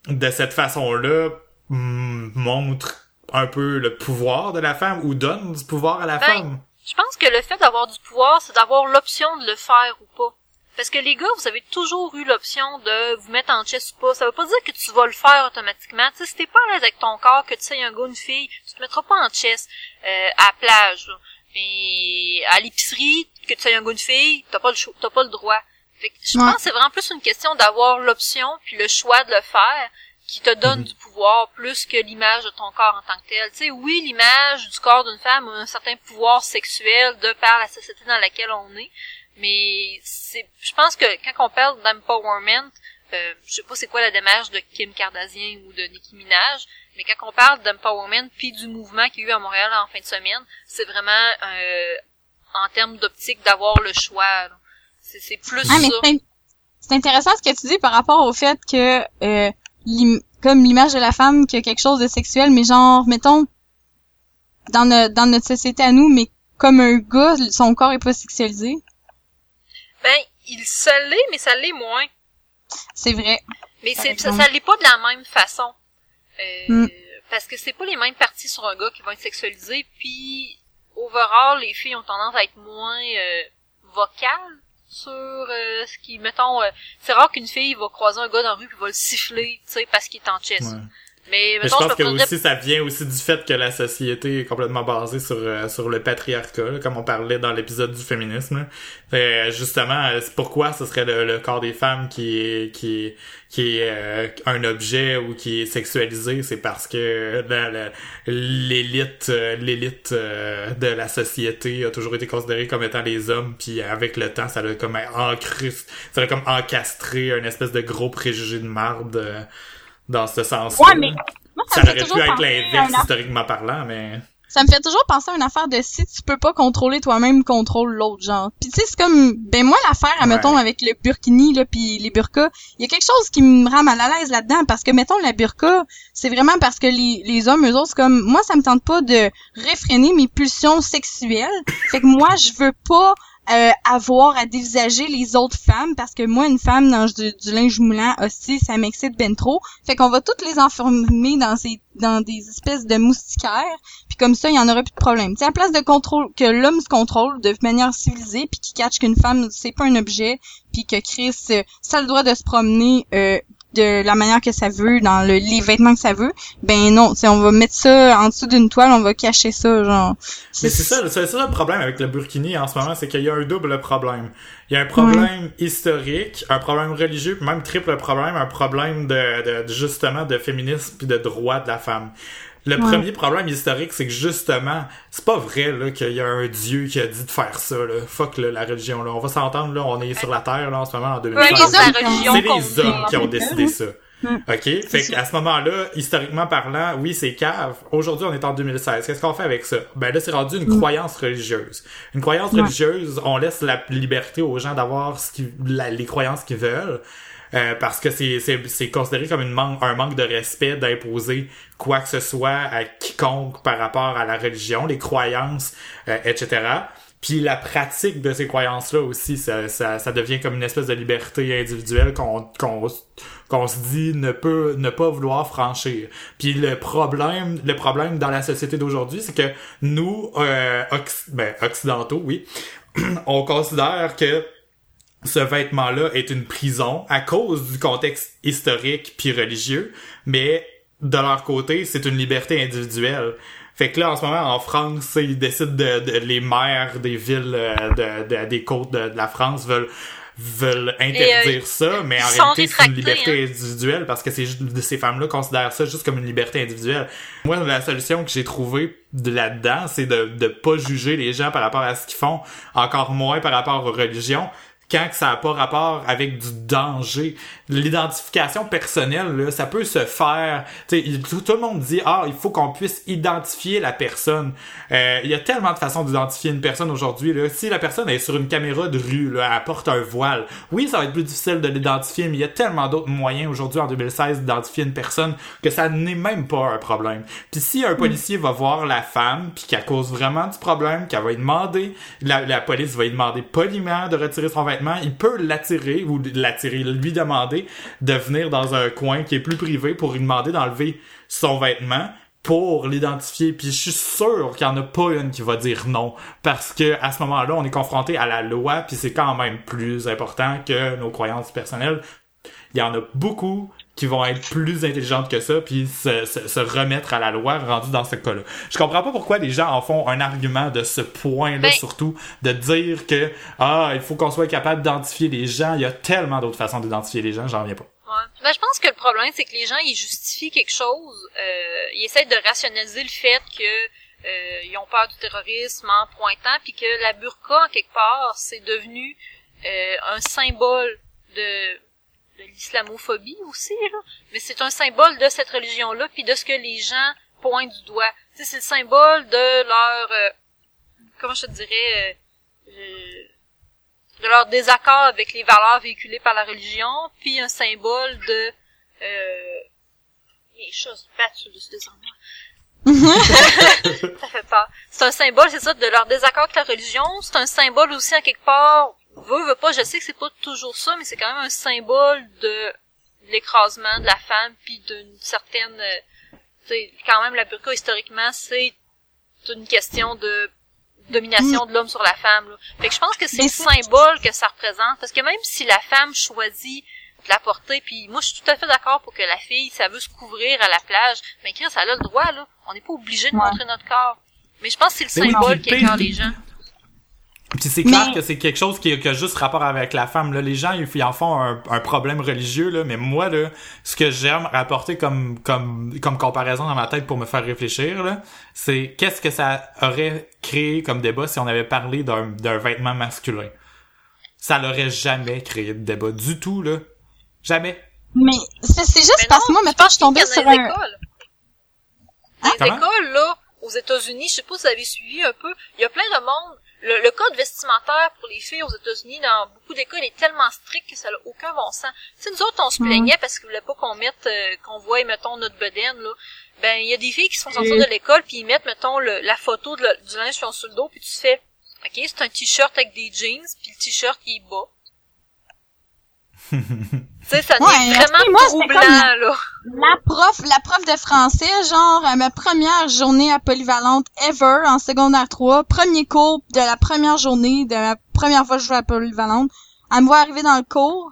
B: de cette façon-là mm, montre un peu le pouvoir de la femme ou donne du pouvoir à la
A: Ben,
B: femme?
A: Je pense que le fait d'avoir du pouvoir, c'est d'avoir l'option de le faire ou pas. Parce que les gars, vous avez toujours eu l'option de vous mettre en chest ou pas. Ça veut pas dire que tu vas le faire automatiquement. Tu sais, si t'es pas à l'aise avec ton corps, que tu sais un gars, une fille, tu te mettras pas en chest euh, à la plage. là. Mais à l'épicerie, que tu sais un gars, une fille, t'as pas le choix, t'as pas le droit. Fait que je
C: Ouais.
A: pense que c'est vraiment plus une question d'avoir l'option puis le choix de le faire qui te donne du pouvoir plus que l'image de ton corps en tant que tel. Tu sais, oui, l'image du corps d'une femme a un certain pouvoir sexuel de par la société dans laquelle on est, mais c'est, je pense que quand on parle d'empowerment, euh, je sais pas c'est quoi la démarche de Kim Kardashian ou de Nicki Minaj, mais quand on parle d'empowerment puis du mouvement qu'il y a eu à Montréal en fin de semaine, c'est vraiment euh, en termes d'optique d'avoir le choix. C'est, c'est plus
C: Ah, mais
A: ça.
C: c'est in- c'est intéressant ce que tu dis par rapport au fait que, euh, l'im- comme l'image de la femme qui a quelque chose de sexuel, mais genre, mettons, dans, no- dans notre société à nous, mais comme un gars, son corps est pas sexualisé.
A: Ben, il se l'est, mais ça l'est moins.
C: C'est vrai.
A: Mais c'est, ça, ça l'est pas de la même façon. Euh,
C: Mm.
A: Parce que c'est pas les mêmes parties sur un gars qui vont être sexualisées, puis overall, les filles ont tendance à être moins euh, vocales sur euh, ce qui, mettons, euh, c'est rare qu'une fille va croiser un gars dans la rue puis va le siffler, tu sais, parce qu'il est en chest.
B: Ouais.
A: Mais,
B: je pense
A: je
B: que
A: prendrais
B: aussi ça vient aussi du fait que la société est complètement basée sur euh, sur le patriarcat, là, comme on parlait dans l'épisode du féminisme. Fait, euh, justement, euh, c'est pourquoi ce serait le, le corps des femmes qui est qui est qui est euh, un objet ou qui est sexualisé, c'est parce que l'élite l'élite euh, de la société a toujours été considérée comme étant les hommes, puis avec le temps, ça a comme encrusté, ça a comme encastré un espèce de gros préjugé de marde euh, dans ce sens-là.
C: Ouais, mais moi,
B: Ça
C: me fait
B: aurait pu être
C: penser à
B: l'inverse historiquement parlant, mais...
C: Ça me fait toujours penser à une affaire de si tu peux pas contrôler toi-même, contrôle l'autre, genre. Puis tu sais, c'est comme, ben moi l'affaire,
B: Ouais.
C: mettons avec le burkini là, puis les burkas, il y a quelque chose qui me rend mal à l'aise là-dedans parce que mettons la burqa, c'est vraiment parce que les, les hommes eux autres, c'est comme, moi ça me tente pas de réfréner mes pulsions sexuelles. Fait que moi je veux pas euh, avoir à dévisager les autres femmes parce que moi une femme dans du, linge moulant aussi ça m'excite ben trop. Fait qu'on va toutes les enfermer dans ces dans des espèces de moustiquaires puis comme ça il y en aura plus de problème. Tu à place de contrôle que l'homme se contrôle de manière civilisée puis qu'il catch qu'une femme c'est pas un objet puis que Chris euh, ça a le droit de se promener euh, de la manière que ça veut dans le, les vêtements que ça veut ben non sais on va mettre ça en dessous d'une toile on va cacher ça genre
B: Mais c'est ça, c'est ça le problème avec le burkini en ce moment, c'est qu'il y a un double problème. Il y a un problème historique, un problème religieux, même triple problème, un problème de, de- de- justement de féminisme puis de droit de la femme. Le
C: Ouais.
B: premier problème historique, c'est que justement, c'est pas vrai là qu'il y a un dieu qui a dit de faire ça là. Fuck là, la religion là. On va s'entendre là, on est sur la terre là en ce moment en
A: Peu
B: 2005.
A: importe la
C: hommes qui ont-
A: religion
B: C'est les hommes qui ont décidé ça.
C: Mm.
B: OK? Fait qu'à ce moment-là, historiquement parlant, oui, c'est cave. Aujourd'hui, on est en 2016. Qu'est-ce qu'on fait avec ça? Ben là, c'est rendu une croyance religieuse. Une croyance
C: Ouais.
B: religieuse, on laisse la liberté aux gens d'avoir ce la- les croyances qu'ils veulent. Euh, parce que c'est, considéré comme une man- un manque de respect d'imposer quoi que ce soit à quiconque par rapport à la religion, les croyances, euh, etc. Puis la pratique de ces croyances-là aussi, ça, ça, ça devient comme une espèce de liberté individuelle qu'on qu'on qu'on se dit ne peut ne pas vouloir franchir. Puis le problème le problème dans la société d'aujourd'hui, c'est que nous euh, occ- ben, occidentaux, oui, on considère que ce vêtement-là est une prison à cause du contexte historique puis religieux, mais de leur côté, c'est une liberté individuelle. Fait que là, en ce moment, en France, ils décident de, de- les maires des villes euh, de, de- des côtes de, de la France veulent veulent interdire ça, mais en réalité, c'est une liberté individuelle parce que juste- ces femmes-là considèrent ça juste comme une liberté individuelle. Moi, la solution que j'ai trouvée de là-dedans, c'est de de pas juger les gens par rapport à ce qu'ils font, encore moins par rapport aux religions quand que ça n'a pas rapport avec du danger. L'identification personnelle, là, ça peut se faire. Il- tout, tout le monde dit ah, il faut qu'on puisse identifier la personne. Euh, Il y a tellement de façons d'identifier une personne aujourd'hui. Là. Si la personne est sur une caméra de rue, là, elle porte un voile. Oui, ça va être plus difficile de l'identifier, mais il y a tellement d'autres moyens aujourd'hui en 2016 d'identifier une personne que ça n'est même pas un problème. Puis si un policier va voir la femme, puis qu'elle cause vraiment du problème, qu'elle va lui demander, la, la police va lui demander poliment de retirer son vêtement, il peut l'attirer ou l'attirer, lui demander de venir dans un coin qui est plus privé pour lui demander d'enlever son vêtement. pour l'identifier puis je suis sûr qu'il y en a pas une qui va dire non parce que à ce moment-là on est confronté à la loi puis c'est quand même plus important que nos croyances personnelles il y en a beaucoup qui vont être plus intelligentes que ça puis se, se, se remettre à la loi rendu dans ce cas-là. Je comprends pas pourquoi les gens en font un argument de ce point-là
A: Ben-
B: surtout de dire que ah il faut qu'on soit capable d'identifier les gens, il y a tellement d'autres façons d'identifier les gens, j'en reviens pas.
A: Ouais. Ben, je pense que le problème, c'est que les gens, ils justifient quelque chose, euh, ils essaient de rationaliser le fait que euh, ils ont peur du terrorisme en pointant, puis que la burqa, en quelque part, c'est devenu euh, un symbole de, de l'islamophobie aussi, là. Mais c'est un symbole de cette religion-là, puis de ce que les gens pointent du doigt. Tu sais, c'est le symbole de leur... euh, comment je te dirais... euh, euh, de leur désaccord avec les valeurs véhiculées par la religion, puis un symbole de euh, les choses battent sur le armoires. ça fait peur. C'est un symbole, c'est ça, de leur désaccord avec la religion. C'est un symbole aussi, en quelque part, veut, veut pas, je sais que c'est pas toujours ça, mais c'est quand même un symbole de l'écrasement de la femme, puis d'une certaine... euh, sais, quand même, la burqa, historiquement, c'est une question de domination de l'homme sur la femme. Là. Fait que je pense que c'est le symbole que ça représente. Parce que même si la femme choisit de la porter, puis moi je suis tout à fait d'accord pour que la fille, ça veut se couvrir à la plage, mais Chris, elle a le droit, là. On n'est pas obligé de
C: Ouais.
A: montrer notre corps. Mais je pense que c'est le
B: Mais
A: symbole qui
B: pire-
A: les gens.
B: Puis c'est clair
C: Mais-
B: que c'est quelque chose qui, qui a juste rapport avec la femme. Là. Les gens, ils, ils en font un, un problème religieux, là. mais moi, là, ce que j'aime rapporter comme, comme, comme comparaison dans ma tête pour me faire réfléchir, là, c'est qu'est-ce que ça aurait créé comme débat si on avait parlé d'un, d'un vêtement masculin? Ça l'aurait jamais créé de débat du tout, là. Jamais.
C: Mais c'est juste
A: Mais
C: parce que moi, maintenant, je suis tombée sur un...
A: écoles.
B: Comment?
A: écoles, là, aux États-Unis, je sais pas si vous avez suivi un peu, il y a plein de monde. Le, le code vestimentaire pour les filles aux États-Unis, dans beaucoup d'écoles, est tellement strict que ça n'a aucun bon sens. Tu sais, nous autres, on se plaignait parce qu'ils voulaient pas qu'on mette, euh, qu'on voie, mettons, notre bedaine, là. Ben, il y a des filles qui se font sortir
C: Mm.
A: de l'école, puis ils mettent, mettons, le- la photo de le- du linge qu'ils ont sur le dos, puis tu fais, OK, c'est un t-shirt avec des jeans, puis le t-shirt, il est bas. tu sais, ça
C: Ouais,
A: devient vraiment
C: moi,
A: troublant,
C: comme-
A: là.
C: La prof, la prof de français, genre, à ma première journée à polyvalente ever, en secondaire 3, premier cours de la première journée, de la première fois que je jouais à polyvalente, elle me voit arriver dans le cours,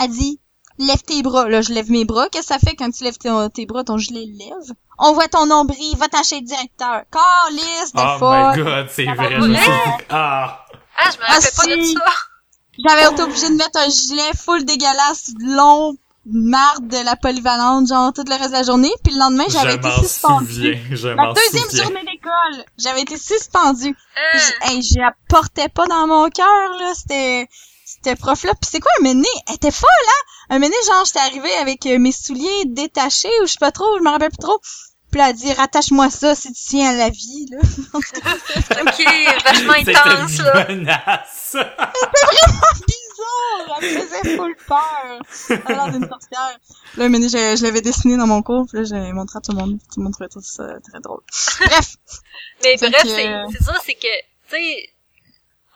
C: elle dit, lève tes bras. Là, je lève mes bras. Qu'est-ce que ça fait quand tu lèves tes, tes bras, ton gilet le lève? On voit ton nombril, va t'en chez le directeur. Calice de
B: Oh my god, c'est vrai. je me
C: bien.
B: suis dit, ah.
A: Ah, je me
C: Ah,
A: rappelle pas de
C: si.
A: ça.
C: J'avais été obligée de mettre un gilet full dégueulasse, long, marde de la polyvalente, genre, tout le reste de la journée. Puis le lendemain, j'avais
B: Je
C: été suspendue.
B: Je m'en
C: deuxième
B: souviens.
C: journée d'école, j'avais été suspendue.
A: Hein.
C: J- Hey, je la portais pas dans mon cœur, là. C'était, c'était prof-là. Puis c'est quoi, un mené? Elle était folle, hein? Un mené, genre, j'étais arrivée avec euh, mes souliers détachés, ou je sais pas trop, je me rappelle plus trop. Puis elle a dit, rattache-moi ça si tu tiens à la vie, là.
A: Ok, vachement
B: C'était
A: intense, là.
B: une menace.
C: bizarre! Elle me faisait full peur! Elle a l'air d'une sorcière. Là, mais je, je l'avais dessiné dans mon cours, puis là, j'ai montré à tout le monde. Tout le monde trouvait tout ça très drôle. Bref!
A: Mais bref,
C: que-
A: c'est ça, c'est que, tu sais,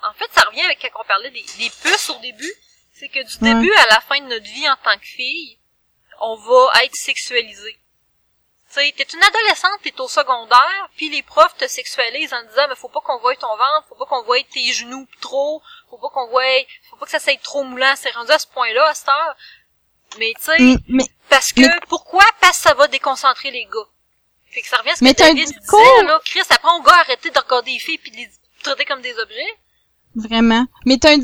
A: en fait, ça revient avec quand on parlait des, des puces au début. C'est que du
C: Ouais.
A: début à la fin de notre vie en tant que fille, on va être sexualisé. Sais, t'es une adolescente, t'es au secondaire, puis les profs te sexualisent en disant, mais faut pas qu'on voie ton ventre, faut pas qu'on voie tes genoux trop, faut pas qu'on voie, faut pas que ça soit trop moulant. C'est rendu à ce point-là, à cette heure. Mais tu sais,
C: Mm, Mais,
A: parce que,
C: Mais-
A: pourquoi? Parce que ça va déconcentrer les gars. Fait que ça revient à ce que David disait, là. Chris, apprends aux gars arrêter de regarder les filles pis de les traiter comme des objets.
C: Vraiment. Mais t'as,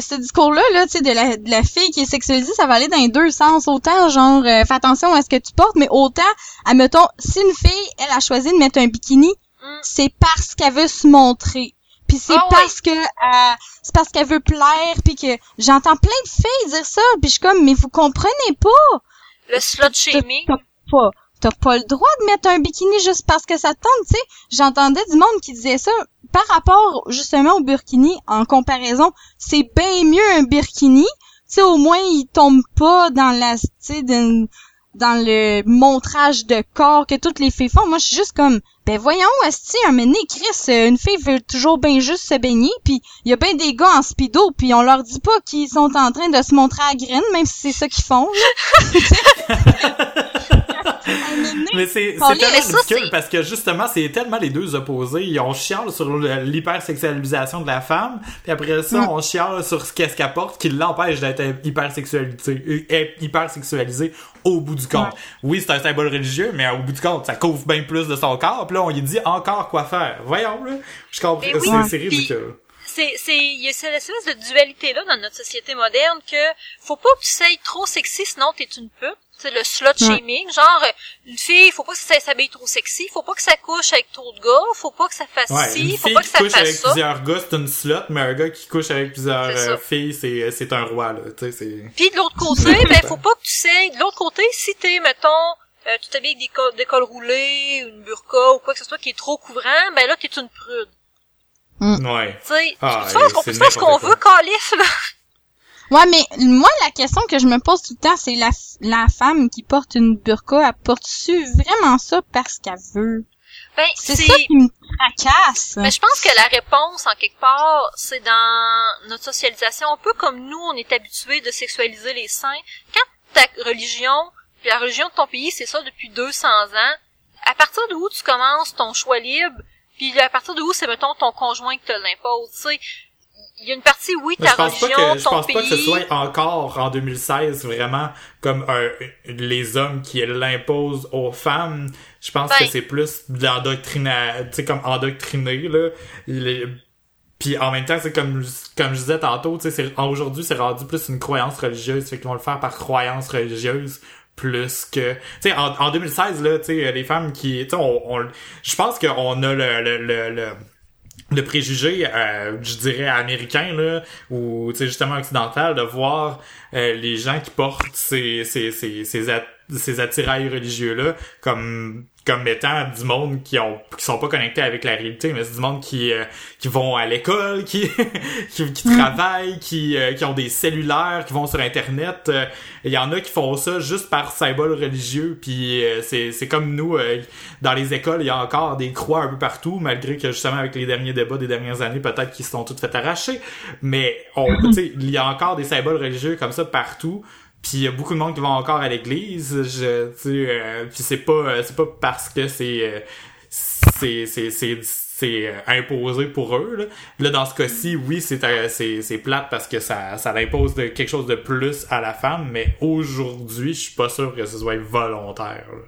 C: ce discours-là, là, tu sais, de la, de la fille qui est sexualisée, ça va aller dans les deux sens. Autant, genre, euh, fais attention à ce que tu portes, mais autant, admettons, si une fille, elle a choisi de mettre un bikini,
A: Mm.
C: c'est parce qu'elle veut se montrer. Puis c'est
A: Ah oui.
C: parce que euh, c'est parce qu'elle veut plaire, puis que j'entends plein de filles dire ça, puis je suis comme, mais vous comprenez pas.
A: Le slut shaming.
C: T'as pas le droit de mettre un bikini juste parce que ça te tente, tu sais. J'entendais du monde qui disait ça par rapport justement au burkini en comparaison. C'est bien mieux un burkini, tu au moins il tombe pas dans la, dans, le montrage de corps que toutes les filles font. Moi, je suis juste comme, ben voyons, esti, un mené, Chris, une fille veut toujours bien juste se baigner, puis il y a bien des gars en speedo, puis on leur dit pas qu'ils sont en train de se montrer à graine, même si c'est ça qu'ils font.
B: Mais c'est tellement
A: ça,
B: ridicule parce que justement, c'est tellement les deux opposés. Ils- On chiale sur l'hypersexualisation de la femme, puis après ça,
C: Mm.
B: on chiale sur ce qu'est-ce qu'elle porte qui l'empêche d'être hypersexualisé, euh, hypersexualisé au bout du compte. Oui, c'est un symbole religieux, mais au bout du compte, ça couvre bien plus de son corps. Puis là, on lui dit encore quoi faire. Voyons, là. Je comprends.
A: Oui,
B: c'est ridicule.
A: c'est c'est il y a cette espèce de dualité là dans notre société moderne que faut pas que tu sois trop sexy sinon t'es une pute le slut shaming genre euh, une fille faut pas que ça s'habille trop sexy faut pas que ça couche avec trop de gars faut pas que ça fasse
B: Ouais,
A: ci faut pas que
B: qui
A: ça
B: couche avec
A: fasse ça
B: plusieurs gars, c'est une slot, mais un gars qui couche avec plusieurs
A: ça.
B: euh, filles, c'est c'est un roi, là. Tu sais, c'est...
A: puis de l'autre côté ben faut pas que tu sais de l'autre côté si t'es mettons euh, tu t'habilles avec des, co- des cols roulés une burqa ou quoi que ce soit qui est trop couvrant ben là t'es une prude
B: Ouais.
A: tu sais
B: Ah,
A: tu on peut faire ce qu'on veut calife là?
C: Ouais, mais moi, la question que je me pose tout le temps, c'est la, la femme qui porte une burqa, elle porte-tu vraiment ça parce qu'elle veut?
A: ben
C: C'est ça qui me tracasse.
A: Mais je pense que la réponse, en quelque part, c'est dans notre socialisation. Un peu comme nous, on est habitués de sexualiser les seins. Quand ta religion, puis la religion de ton pays, c'est ça depuis 200 ans, à partir de où tu commences ton choix libre, puis à partir de où c'est, mettons, ton conjoint qui te l'impose, tu sais, il y a une partie, oui, ta
B: je pense pas
A: religion,
B: que je
A: ton
B: pense
A: pays...
B: pas que ce soit encore en 2016 vraiment comme un, les hommes qui l'imposent aux femmes. Je pense
A: Ben.
B: que c'est plus de tu sais comme endoctriné là. Les- Puis en même temps, c'est comme comme je disais tantôt, tu sais, c'est- aujourd'hui c'est rendu plus une croyance religieuse, fait qu'ils vont le faire par croyance religieuse plus que tu sais en, en 2016 là tu sais les femmes qui tu sais on, on- je pense qu'on a le le, le, le le préjugé, euh, je dirais américain là, ou justement occidental, de voir euh, les gens qui portent ces ces ces ces, at- ces attirails religieux là comme comme étant du monde qui ont qui sont pas connectés avec la réalité, mais c'est du monde qui euh, qui vont à l'école, qui qui, qui travaillent, qui euh, qui ont des cellulaires, qui vont sur internet. Euh, Il y en a qui font ça juste par symbole religieux, puis euh, c'est c'est comme nous euh, dans les écoles, il y a encore des croix un peu partout, malgré que justement avec les derniers débats des dernières années, peut-être qu'ils se sont toutes fait arracher. Mais on, tu sais, il y a encore des symboles religieux comme ça partout. Puis il y a beaucoup de monde qui vont encore à l'église. Je, tu euh, puis c'est pas, euh, c'est pas parce que c'est, euh, c'est, c'est, c'est, euh, imposé pour eux. Là, Là, dans ce cas-ci, oui, c'est, c'est, c'est plate parce que ça, ça impose de, quelque chose de plus à la femme. Mais aujourd'hui, je suis pas sûr que ce soit volontaire. là.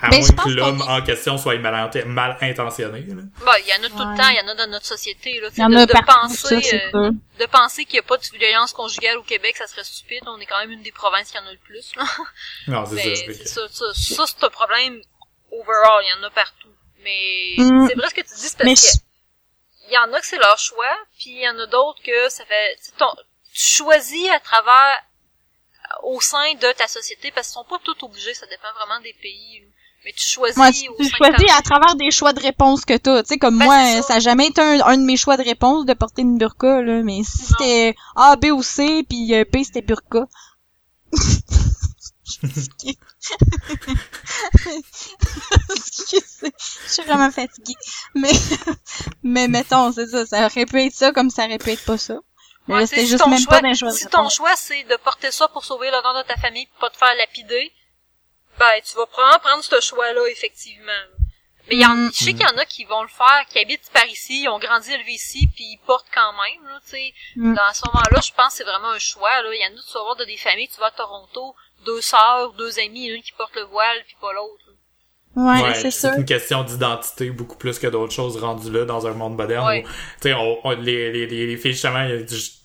B: À
C: Mais
B: moins que l'homme en question soit mal, mal intentionné. Là.
A: Bah, il y en a tout
C: Ouais.
A: le temps, il y en a dans notre société, là.
C: y en
A: de,
C: a
A: de penser,
C: ça,
A: euh, de penser qu'il n'y a pas de violence conjugale au Québec, ça serait stupide. On est quand même une des provinces qui en a le plus, là.
B: Non, c'est
A: Mais
B: ça.
A: Ben, c'est ça, ça, ça, c'est un problème overall, il y en a partout. Mais
C: Mm.
A: c'est vrai ce que tu dis, c'est parce
C: Mais
A: que il y en a que c'est leur choix, puis il y en a d'autres que ça fait, tu sais, ton- tu choisis à travers, au sein de ta société, parce qu'ils sont pas tous obligés, ça dépend vraiment des pays. Mais tu choisis
C: Moi, tu, tu choisis à travers des choix de réponse que t'as. Tu sais, comme
A: Ben,
C: moi,
A: c'est ça.
C: ça. a jamais été un, un de mes choix de réponse de porter une burqa, là. Mais si c'était A, B ou C, puis euh, P, c'était burqa. Je suis vraiment fatiguée. Mais, mais mettons, c'est ça. Ça aurait pu être ça comme ça aurait pu être pas ça. Mais
A: Ouais, si
C: juste
A: ton
C: même
A: choix-
C: pas choix de
A: Si ton choix, c'est de porter ça pour sauver l'honneur de ta famille pis pas te faire lapider, ben, tu vas probablement prendre ce choix-là, effectivement. Mais y en,
C: Mm.
A: je sais qu'il y en a qui vont le faire, qui habitent par ici, ils ont grandi élevés ici, puis ils portent quand même, là, tu sais.
C: Mm.
A: Dans ce moment-là, je pense que c'est vraiment un choix, là. Il y en a, tu vas voir de des familles, tu vas à Toronto, deux sœurs, deux amis, une qui porte le voile, puis pas l'autre.
C: Ouais,
B: Ouais,
C: c'est sûr.
B: une question d'identité beaucoup plus que d'autres choses rendues là dans un monde moderne
A: Ouais.
B: tu sais, on, on- les, les, les, les filles, justement, a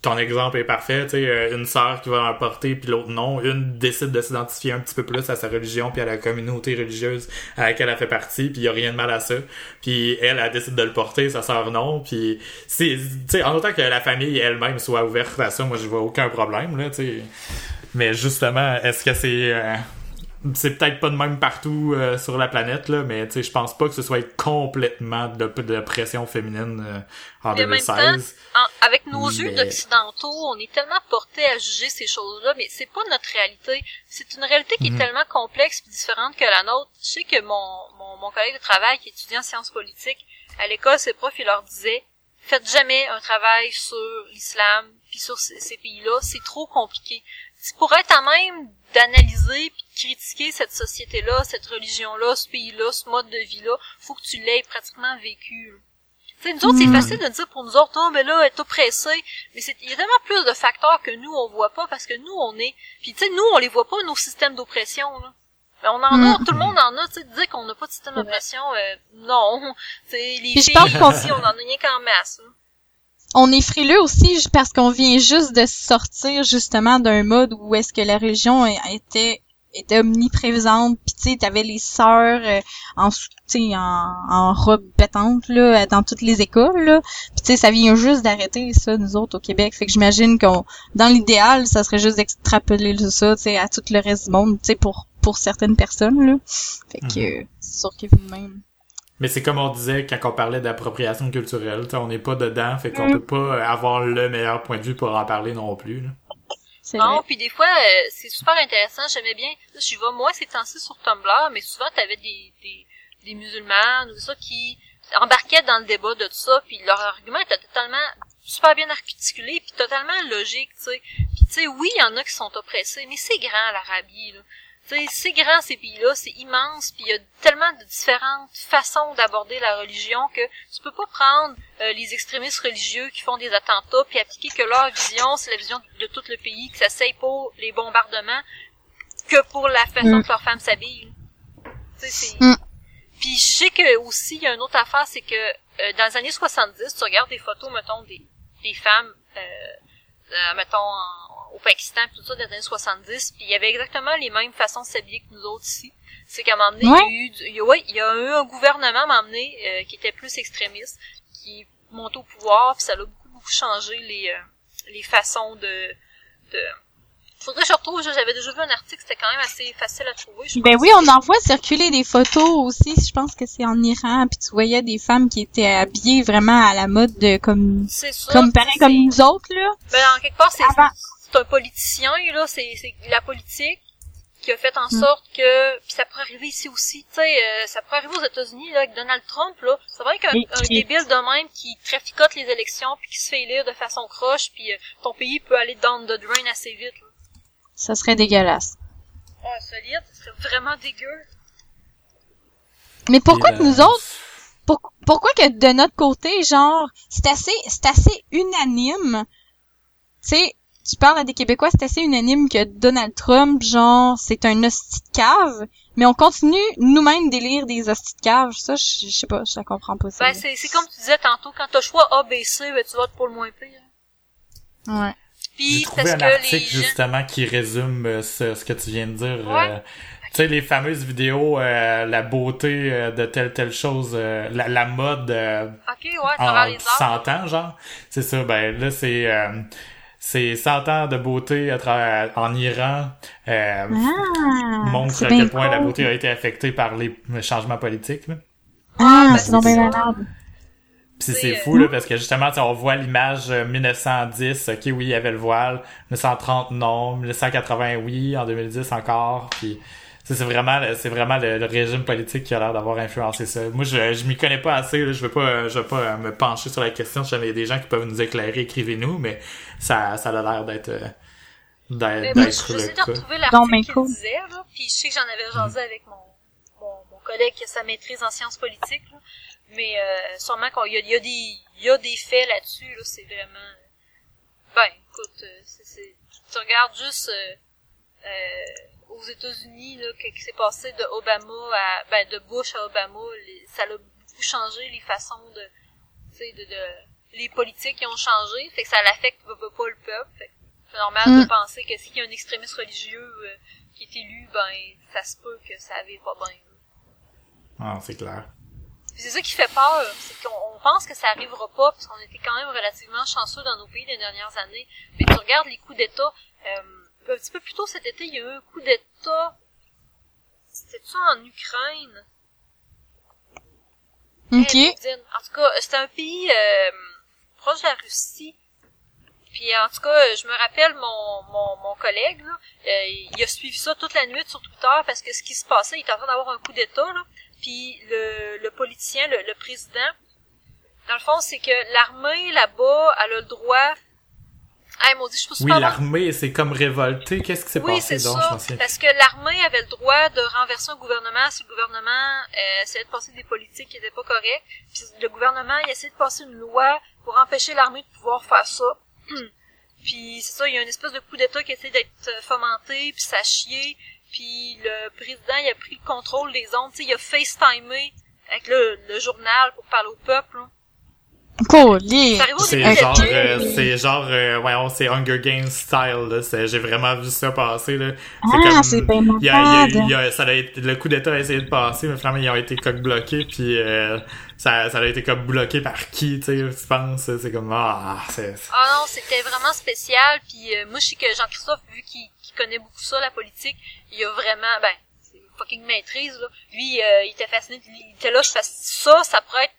B: ton exemple est parfait, tu sais, euh, une sœur qui va en porter puis l'autre non, une décide de s'identifier un petit peu plus à sa religion puis à la communauté religieuse à laquelle elle fait partie puis il y a rien de mal à ça. Puis elle, elle décide de le porter, sa sœur non, puis c'est, tu sais, en autant que la famille elle-même soit ouverte à ça, moi je vois aucun problème, là, tu sais. Mais justement, est-ce que c'est... euh, c'est peut-être pas de même partout euh, sur la planète là mais tu sais je pense pas que ce soit complètement de, de pression féminine euh, en
A: Mais en même
B: 2016
A: En- avec nos yeux d'occidentaux, on est tellement portés à juger ces choses-là, mais c'est pas notre réalité. C'est une réalité qui
B: Mhm.
A: est tellement complexe et différente que la nôtre. Je sais que mon, mon, mon collègue de travail qui étudie en sciences politiques, à l'école, ses profs, il leur disait, faites jamais un travail sur l'islam puis sur ces pays-là, c'est trop compliqué. Tu pourrais être à même d'analyser puis de critiquer cette société-là, cette religion-là, ce pays-là, ce mode de vie-là, faut que tu l'aies pratiquement vécu. là. Tu sais, nous autres, c'est facile de dire pour nous autres, oh, mais là, elle est oppressée. Mais c'est, il y a tellement plus de facteurs que nous, on voit pas, parce que nous, on est, puis tu sais, nous, on les voit pas, nos systèmes d'oppression, là. Mais on en a,
C: Mm.
A: tout le monde en a, tu sais, dire qu'on n'a pas de système d'oppression, euh, non. Tu sais, les filles
C: pense
A: ici, on en a rien qu'en masse, là.
C: On est frileux aussi parce qu'on vient juste de sortir justement d'un mode où est-ce que la religion était était omniprésente puis tu sais t'avais les sœurs euh, en sou- tu sais en, en robe pétante là dans toutes les écoles là. Puis tu sais ça vient juste d'arrêter ça nous autres au Québec. Fait que j'imagine qu'on dans l'idéal ça serait juste d'extrapoler ça tu sais à tout le reste du monde tu sais pour pour certaines personnes là. Fait que euh, c'est sûr que vous-même
B: Mais c'est comme on disait quand on parlait d'appropriation culturelle, tu sais, on n'est pas dedans, fait qu'on
C: Mm.
B: peut pas avoir le meilleur point de vue pour en parler non plus. Là.
A: Non, puis des fois, euh, c'est super intéressant. J'aimais bien. là, Je vais moins ces temps-ci sur Tumblr, mais souvent, t'avais des, des, des musulmans ou ça qui embarquaient dans le débat de tout ça, puis leur argument était totalement super bien articulé, puis totalement logique, tu sais. Puis tu sais, oui, il y en a qui sont oppressés, mais c'est grand l'Arabie, c'est grand ces pays-là, c'est immense, puis il y a tellement de différentes façons d'aborder la religion que tu peux pas prendre euh, les extrémistes religieux qui font des attentats puis appliquer que leur vision, c'est la vision de tout le pays, que ça s'aille pour les bombardements que pour la façon
C: Mm.
A: que leurs femmes s'habillent.
C: Mm.
A: Puis je sais que aussi, il y a une autre affaire, c'est que euh, dans les années 70, tu regardes des photos, mettons, des, des femmes, euh, euh, mettons, en- au Pakistan, pis tout ça, dans les années 70, puis il y avait exactement les mêmes façons de s'habiller que nous autres ici. C'est qu'à un moment donné,
C: Ouais.
A: il y a eu, du- il y a, ouais, il y a eu un gouvernement, à un moment donné, euh, qui était plus extrémiste, qui est monté au pouvoir, puis ça a beaucoup, beaucoup changé les, euh, les façons de... de... Faudrait que je retrouve, j'avais déjà vu un article, c'était quand même assez facile à trouver. je
C: Ben
A: pense.
C: oui, on en voit circuler des photos aussi. Je pense que c'est en Iran. Puis tu voyais des femmes qui étaient habillées vraiment à la mode de comme comme pareil comme nous autres là.
A: Ben, en quelque part, c'est, un politicien, là, c'est, c'est la politique qui a fait en
C: Mm.
A: sorte que, puis ça pourrait arriver ici aussi, tu sais, euh, ça pourrait arriver aux États-Unis, là, avec Donald Trump, là. C'est vrai qu'un débile de même qui traficote les élections puis qui se fait élire de façon croche puis euh, ton pays peut aller down the drain assez vite, là.
C: Ça serait dégueulasse.
A: Ouais, solide, ce serait vraiment dégueu.
C: Mais pourquoi que
B: euh,
C: nous autres pour- pourquoi que de notre côté genre c'est assez c'est assez unanime. Tu sais, tu parles à des Québécois, c'est assez unanime que Donald Trump genre c'est un hostie de cave, mais on continue nous-mêmes d'élire des hosties de cave. Ça je je sais pas, je la comprends pas ça.
A: Ben, c'est, c'est comme tu disais tantôt, quand t'as choix A, B, C, ben, tu votes pour le moins pire.
C: ouais.
B: J'ai
A: Puis,
B: trouvé
A: parce
B: un
A: que
B: article
A: gens...
B: justement qui résume euh, ce, ce que tu viens de dire.
A: Ouais.
B: euh, tu sais, les fameuses vidéos, euh, la beauté euh, de telle telle chose, euh, la, la mode euh,
A: Ok, ouais, à travers
B: en
A: les arts.
B: 100 ans, genre. C'est ça, ben là, c'est... euh, c'est 100 ans de beauté à travers, en Iran. Euh,
C: Ah,
B: montre à quel point la beauté a été affectée par les changements politiques. Là.
C: Ah,
A: ben,
C: c'est bien
A: ça.
C: malade.
B: Puis
A: C'est, euh,
B: fou là parce que justement tu sais, on voit l'image euh, 1910, ok oui il y avait le voile, 1930 non, 1980 oui, en 2010 encore, puis ça, c'est vraiment c'est vraiment le, le régime politique qui a l'air d'avoir influencé ça. Moi je je m'y connais pas assez, là, je veux pas euh, je veux pas euh, me pencher sur la question, si jamais il y a des gens qui peuvent nous éclairer, écrivez-nous, mais ça ça a l'air d'être euh, d'être
A: j'essaie
B: le
A: de retrouver
C: Non, mais
A: l'article qu'il disait, là, puis je sais que j'en avais jasé avec mon collègue qui a sa maîtrise en sciences politiques, là, mais euh, sûrement qu'il y a, il y, a des, il y a des faits là-dessus, là, c'est vraiment... Ben, écoute, euh, c'est, c'est, tu regardes juste euh, aux États-Unis, là, ce qui s'est passé de Obama à... Ben, de Bush à Obama, les- ça a beaucoup changé les façons de... Les politiques qui ont changé, fait que ça l'affecte pas, pas, pas le peuple, fait que c'est normal
C: Mm.
A: de penser que s'il y a un extrémiste religieux euh, qui est élu, ben ça se peut que ça avait pas bien.
B: Ah, c'est clair.
A: Puis C'est ça qui fait peur, c'est qu'on on pense que ça arrivera pas, parce qu'on était quand même relativement chanceux dans nos pays les dernières années. Mais tu regardes les coups d'État, euh, un petit peu plus tôt cet été, il y a eu un coup d'État, c'était ça en Ukraine?
C: Ok.
A: En tout cas, c'était un pays euh, proche de la Russie. Puis en tout cas, je me rappelle mon, mon, mon collègue, là, euh, il a suivi ça toute la nuit sur Twitter parce que ce qui se passait, il était en train d'avoir un coup d'État, là. Puis le, le politicien, le, le président, dans le fond, c'est que l'armée là-bas, elle a le droit Ah, maudit, je
B: Oui, l'armée s'est comme révoltée. Qu'est-ce qui s'est
A: Oui,
B: passé
A: c'est
B: donc?
A: ça.
B: Je
A: Parce que l'armée avait le droit de renverser un gouvernement si le gouvernement euh, essayait de passer des politiques qui étaient pas correctes. Puis le gouvernement, il essayait de passer une loi pour empêcher l'armée de pouvoir faire ça. puis c'est ça, il y a une espèce de coup d'État qui essaie d'être euh, fomenté, puis ça chié. Puis le président, il a pris le contrôle des ondes. Tu sais, il a FaceTimé avec le, le journal pour parler au peuple. là. Ça arrive au
B: C'est genre, euh, c'est genre, euh, voyons, c'est Hunger Games style, là. C'est- J'ai vraiment vu ça passer, là.
C: Ah, c'est bien
B: il y a, il y a-
C: malade.
B: il y a- ça a été, le coup d'état a essayé de passer, mais finalement, ils ont été coq bloqués, puis euh, ça, ça a été comme bloqué par qui, tu sais, tu penses? C'est comme, ah, c'est... c'est-
A: Ah non, c'était vraiment spécial. Puis euh, moi, je sais que Jean-Christophe, vu qu'il qu'il connaît beaucoup ça, la politique, il a vraiment, ben, c'est fucking maîtrise, là. Lui, euh, il était fasciné, il était là, je fais ça, ça pourrait être,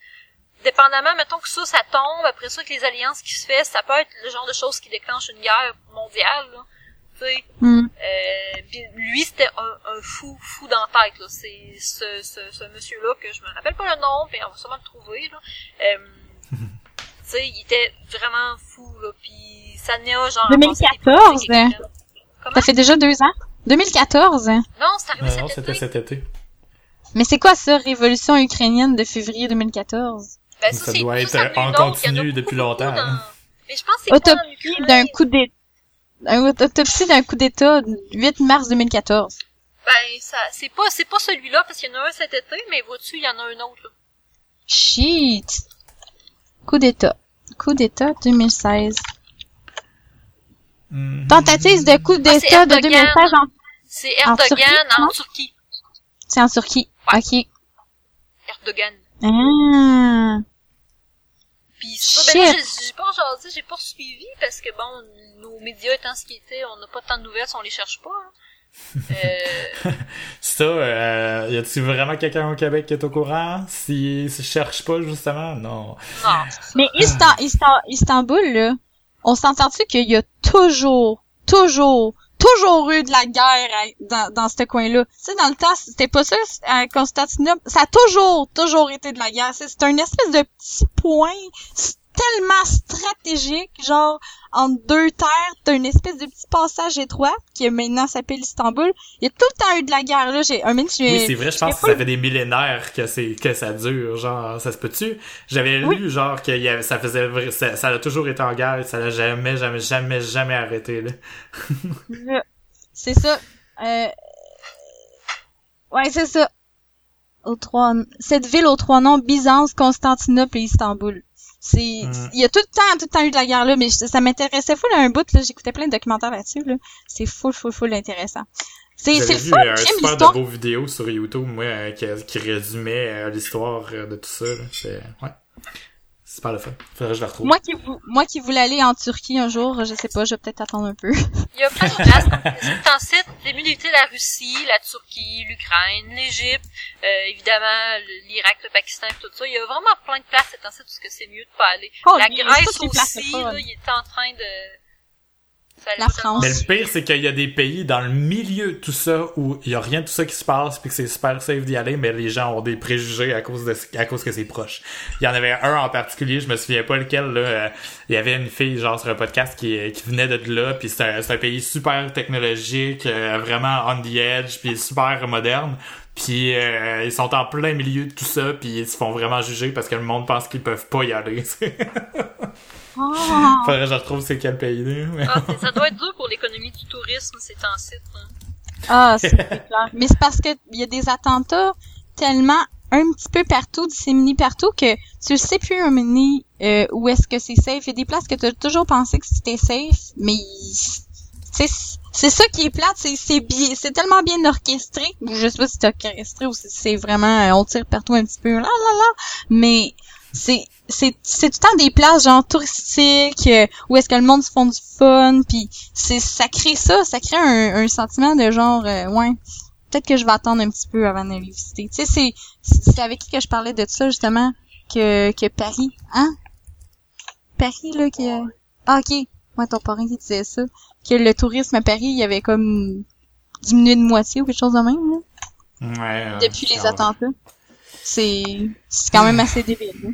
A: dépendamment, mettons que ça, ça tombe, après ça, que les alliances qui se fait, ça peut être le genre de choses qui déclenche une guerre mondiale, là. Tu sais, euh, puis lui, c'était un, un fou, fou dans la tête, là. C'est ce, ce, ce monsieur-là, que je me rappelle pas le nom, mais on va sûrement le trouver, là. Euh, tu sais, il était vraiment fou, là, puis ça n'est genre... à passer des
C: 2014,
A: politiques avec elle. Comment?
C: Ça fait déjà deux ans? 2014?
A: Non, c'est arrivé
B: Non, non,
A: cet
B: c'était
A: été.
B: cet été.
C: Mais c'est quoi ça, révolution ukrainienne de février 2014?
A: Ben,
B: Ça
A: c'est-
B: doit être,
A: ça,
B: en continu depuis longtemps,
A: dans-
B: hein.
A: Mais je pense que c'est pas en
C: Autopsie d'un coup d'état. Un autopsie d'un coup d'état 8 mars 2014.
A: Ben, ça, c'est pas, c'est pas celui-là, parce qu'il y en a un cet été, mais vois-tu, il y en a un autre, là.
C: Shit. Coup d'état. Coup d'état 2016.
B: Mhm.
C: Tentative de coup
A: Ah, c'est
C: d'état de
A: Erdogan.
C: 2016 en...
A: C'est Erdogan
C: Turquie,
A: en? Turquie.
C: C'est en Turquie. Ok.
A: Erdogan.
C: Ah.
A: Puis c'est ça, ben là,
C: Shit.
A: j'ai j'ai pas jasé, j'ai pas suivi, parce que bon, nos médias étant ce qu'ils étaient, on n'a pas tant de nouvelles si on les cherche pas, hein. Euh,
B: Ça, euh, y a-t-il vraiment quelqu'un au Québec qui est au courant? Si, si je cherche pas, justement? Non.
A: non.
C: Mais Istan- Istan- Istanbul, là, on s'entend-tu qu'il y a toujours, toujours, toujours eu de la guerre dans, dans ce coin-là? Tu sais, dans le temps, c'était pas ça à Constantinople? Ça a toujours, toujours été de la guerre. C'est un espèce de petit point tellement stratégique, genre, entre deux terres, t'as une espèce de petit passage étroit, qui maintenant s'appelle Istanbul. Il y a tout le temps eu de la guerre, là. J'ai, un minute,
B: Oui, c'est vrai, je pense que ça fait des millénaires que c'est que ça dure, genre ça se peut-tu? J'avais
C: Oui.
B: lu genre que y avait- ça faisait ça, ça a toujours été en guerre, et ça l'a jamais jamais jamais jamais arrêté là.
C: C'est ça. Euh... Ouais, c'est ça. Aux trois... Cette ville aux trois noms, Byzance, Constantinople et Istanbul. C'est, il y a tout le temps, tout le temps eu de la guerre là, mais je- ça m'intéressait full à un bout là. J'écoutais plein de documentaires là-dessus là. C'est full, full, full intéressant. C'est, c'est fun,
B: un
C: j'aime
B: super de
C: l'histoire.
B: beaux vidéos sur YouTube moi euh, qui, qui résumait euh, l'histoire euh, de tout ça là. C'est ouais. Super le fun. Faudrait que je le retrouve.
C: Moi qui, vou- moi qui voulais aller en Turquie un jour, je sais pas, je vais peut-être attendre un peu.
A: Il y a plein de places. C'est en site, des mieux d'éviter la Russie, la Turquie, l'Ukraine, l'Égypte, euh, évidemment l'Irak, le Pakistan et tout ça. Il y a vraiment plein de places c'est en site où c'est mieux de pas aller.
C: Oh,
A: la
C: il y a
A: Grèce aussi, là, il est en train de...
C: La France.
B: Mais le pire, c'est qu'il y a des pays dans le milieu de tout ça où il y a rien de tout ça qui se passe puis que c'est super safe d'y aller, mais les gens ont des préjugés à cause de à cause que c'est proche. Il y en avait un en particulier, je me souviens pas lequel là. euh, il y avait une fille genre sur un podcast qui, qui venait de là, puis c'est un, c'est un pays super technologique, euh, vraiment on the edge, puis super moderne. Puis euh, ils sont en plein milieu de tout ça, puis ils se font vraiment juger parce que le monde pense qu'ils peuvent pas y aller.
C: Ah.
B: Faudrait que je retrouve c'est quel pays mais-
A: Ah, c'est- ça doit être dur pour l'économie du tourisme, c'est en site. hein.
C: Ah, c'est clair. Mais c'est parce que il y a des attentats tellement un petit peu partout, disséminés partout, que tu sais plus un mini euh, où est-ce que c'est safe. Il y a des places que tu as toujours pensé que c'était safe, mais c'est c'est ça qui est plate, c'est c'est bien, c'est tellement bien orchestré. Je sais pas si c'est orchestré ou si c'est vraiment euh, on tire partout un petit peu là là là, mais c'est c'est c'est tout le temps des places genre touristiques euh, où est-ce que le monde se font du fun puis c'est ça crée ça ça crée un, un sentiment de genre euh, ouais peut-être que je vais attendre un petit peu avant d'aller visiter. Tu sais c'est c'est avec qui que je parlais de ça justement que que Paris hein? Paris là qui a... ah ok ouais ton parrain qui disait ça que le tourisme à Paris il y avait comme diminué de moitié ou quelque chose de même là,
B: Ouais,
C: depuis les attentats. C'est c'est quand même assez débile là.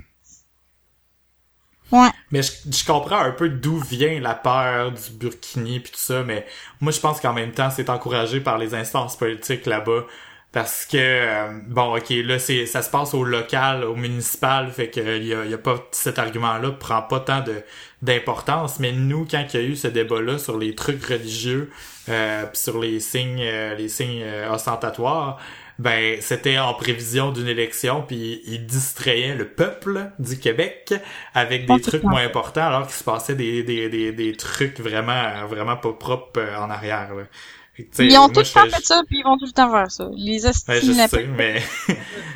B: Mais je, je comprends un peu d'où vient la peur du burkini puis tout ça, mais moi je pense qu'en même temps c'est encouragé par les instances politiques là-bas. Parce que euh, bon ok là c'est ça se passe au local, au municipal, fait que il y a, y a pas cet argument-là prend pas tant de d'importance, mais nous quand il y a eu ce débat-là sur les trucs religieux, euh, pis sur les signes euh, les signes euh, ostentatoires ben c'était en prévision d'une élection puis il distrayait le peuple du Québec avec des trucs moins importants alors qu'il se passait des, des, des, des trucs vraiment vraiment pas propres euh, en arrière là.
C: Ils ont tout le temps fait ça, puis ils vont tout le temps faire ça. Les
B: Ouais, je sais, mais tu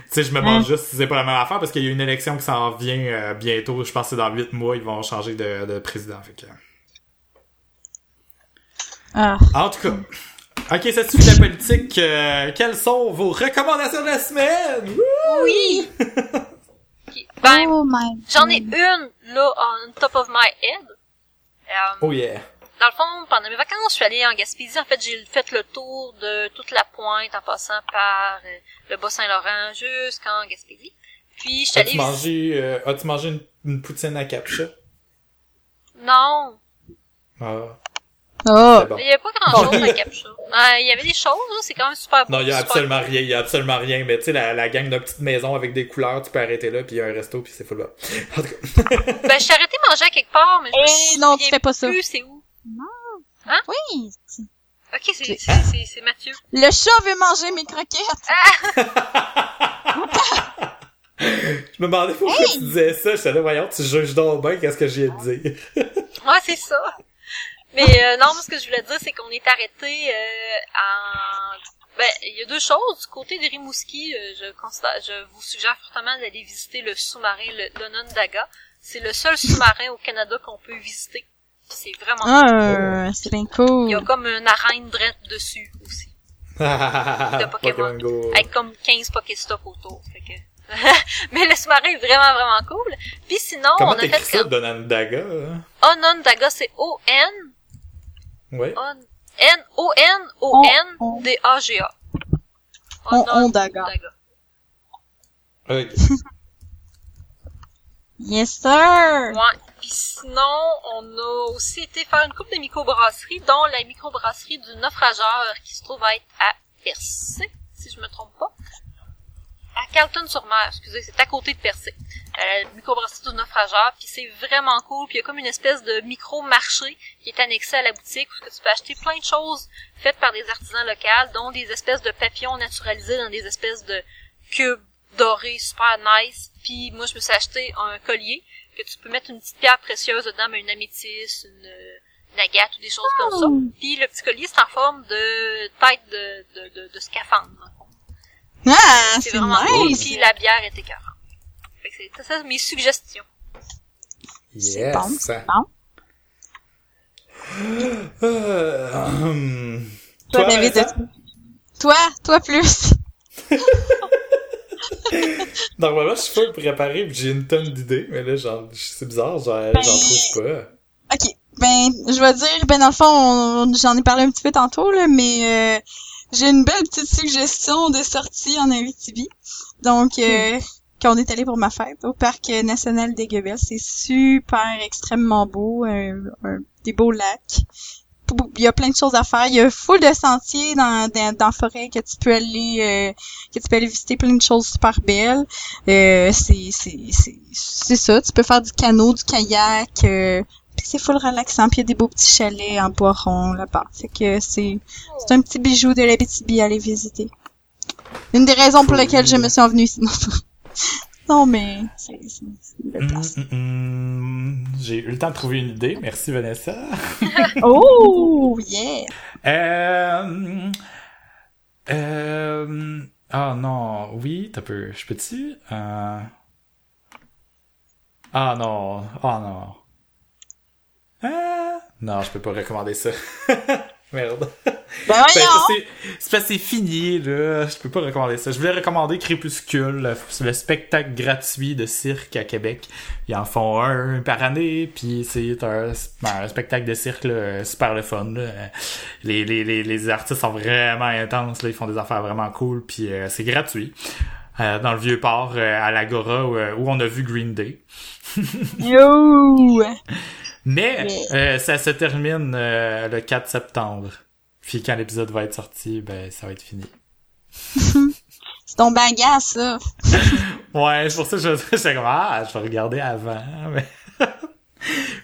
B: sais, je me demande
C: Hein?
B: juste si c'est pas la même affaire parce qu'il y a une élection qui s'en vient euh, bientôt. Je pense que c'est dans huit mois, ils vont changer de, de président. Fait que...
C: Ah.
B: En tout cas, ok, ça suffit de la politique. euh, quelles sont vos recommandations de la semaine?
A: Oui! Ben,
C: oh
A: j'en ai une, là, on top of my head. Euh,
B: Oh yeah.
A: Dans le fond, pendant mes vacances, je suis allée en Gaspésie. En fait, j'ai fait le tour de toute la pointe en passant par euh, le Bas-Saint-Laurent jusqu'en Gaspésie. Puis, je suis allée...
B: As-tu mangé, euh, as-tu mangé une, une poutine à capcha?
A: Non,
B: Ah,
C: Oh.
B: bon.
A: il y avait pas grand-chose à Capcha. Euh, Il y avait des choses, là, c'est quand même super beau.
B: Non, il y a absolument rien, il y a absolument rien, mais tu sais, la, la gang de petite maison avec des couleurs, tu peux arrêter là, puis il y a un resto, puis c'est full là. En tout cas.
A: Ben, je suis arrêtée de manger à quelque part, mais je me
C: Eh non, tu fais pas ça.
A: plus c'est où.
C: Oui.
A: Ok, c'est, c'est, c'est, c'est Mathieu.
C: Le chat veut manger mes croquettes.
B: Je me demandais pourquoi tu disais ça, j'étais là, voyons, tu juges donc bien qu'est-ce que j'ai à te dire.
A: Ouais, c'est ça. Mais euh, non, moi, ce que je voulais dire, c'est qu'on est arrêté euh, en... Ben, il y a deux choses. Du côté de Rimouski, euh, je, constate, je vous suggère fortement d'aller visiter le sous-marin, le l'Onondaga. C'est le seul sous-marin au Canada qu'on peut visiter. C'est vraiment
C: Ah, c'est bien cool.
A: Il y a comme une arène drette dessus aussi.
B: de
A: Pokémon.
B: Go.
A: Avec comme 15 Pokéstop autour. Fait que... Mais le sous-marin est vraiment, vraiment cool. Puis sinon,
B: Comment
A: on a
B: t'écris
A: fait...
B: ça, Donandaga? hein?
A: Onondaga, c'est O-N...
B: Oui.
A: On... N-O-N-O-N-D-A-G-A.
C: On- Ondaga.
B: Ok.
C: Yes, sir.
A: Ouais. Puis sinon, on a aussi été faire une coupe de microbrasseries, dont la microbrasserie du naufrageur qui se trouve à être à Percé, si je me trompe pas. À Carlton-sur-Mer, excusez, c'est à côté de Percé. Euh, la microbrasserie du naufrageur, puis c'est vraiment cool. Puis il y a comme une espèce de micro-marché qui est annexé à la boutique où tu peux acheter plein de choses faites par des artisans locaux, dont des espèces de papillons naturalisés dans des espèces de cubes dorés super nice. Puis moi, je me suis acheté un collier que tu peux mettre une petite pierre précieuse dedans, mais une améthyste, une, une agate ou des choses comme ça. Puis le petit collier, c'est en forme de tête de, de, de, de scaphandre.
C: Ah,
A: C'est
C: c'est
A: vraiment cool.
C: nice.
A: Puis la bière est écœurante. Fait que c'est c'est ça mes suggestions.
C: C'est
B: Yes.
C: bon, c'est bon.
B: Euh, hum.
C: Toi, David,
B: Vincent?
C: Toi, toi plus.
B: Normalement, je suis full préparé j'ai une tonne d'idées, mais là, genre, c'est bizarre, genre,
C: Ben-
B: j'en trouve pas.
C: Ok, ben, je vais dire, ben, dans le fond, on- j'en ai parlé un petit peu tantôt, là, mais euh, j'ai une belle petite suggestion de sortie en Abitibi. Donc, euh, quand on est allé pour ma fête au parc national des Guebels, c'est super extrêmement beau, euh, un- des beaux lacs. Il y a plein de choses à faire. Il y a full de sentiers dans, dans, dans la forêt que tu peux aller euh, que tu peux aller visiter plein de choses super belles. Euh, c'est c'est c'est c'est ça. Tu peux faire du canot, du kayak. C'est full relaxant. Puis il y a des beaux petits chalets en bois rond là-bas. Fait que c'est c'est un petit bijou de la BTB à aller visiter. Une des raisons pour lesquelles je me suis envenue ici. Non, non mais c'est c'est- c'est une belle place.
B: hum, hum. J'ai eu le temps de trouver une idée, merci Vanessa.
C: Oh yeah.
B: Euh... Euh... Ah non, oui, t'as peu. Je peux-tu? Euh... Ah non, ah non. Non, je peux pas recommander ça. Merde.
C: Ben
B: Ben, c'est- parce fini, là. Je peux pas recommander ça. Je voulais recommander Crépuscule, le, le spectacle gratuit de cirque à Québec. Ils en font un par année, puis c'est un, ben, un spectacle de cirque là, super le fun. Là. Les, les, les, les artistes sont vraiment intenses, là. ils font des affaires vraiment cool, puis euh, c'est gratuit. euh, dans le vieux port euh, à l'Agora où, où on a vu Green Day.
C: Yo!
B: Mais
C: Yeah.
B: euh, ça se termine euh, le 4 septembre. Puis quand l'épisode va être sorti, ben ça va être fini.
C: C'est ton bagasse, ça.
B: Ouais, c'est pour ça que je j'étais comme ah, je vais regarder avant. mais-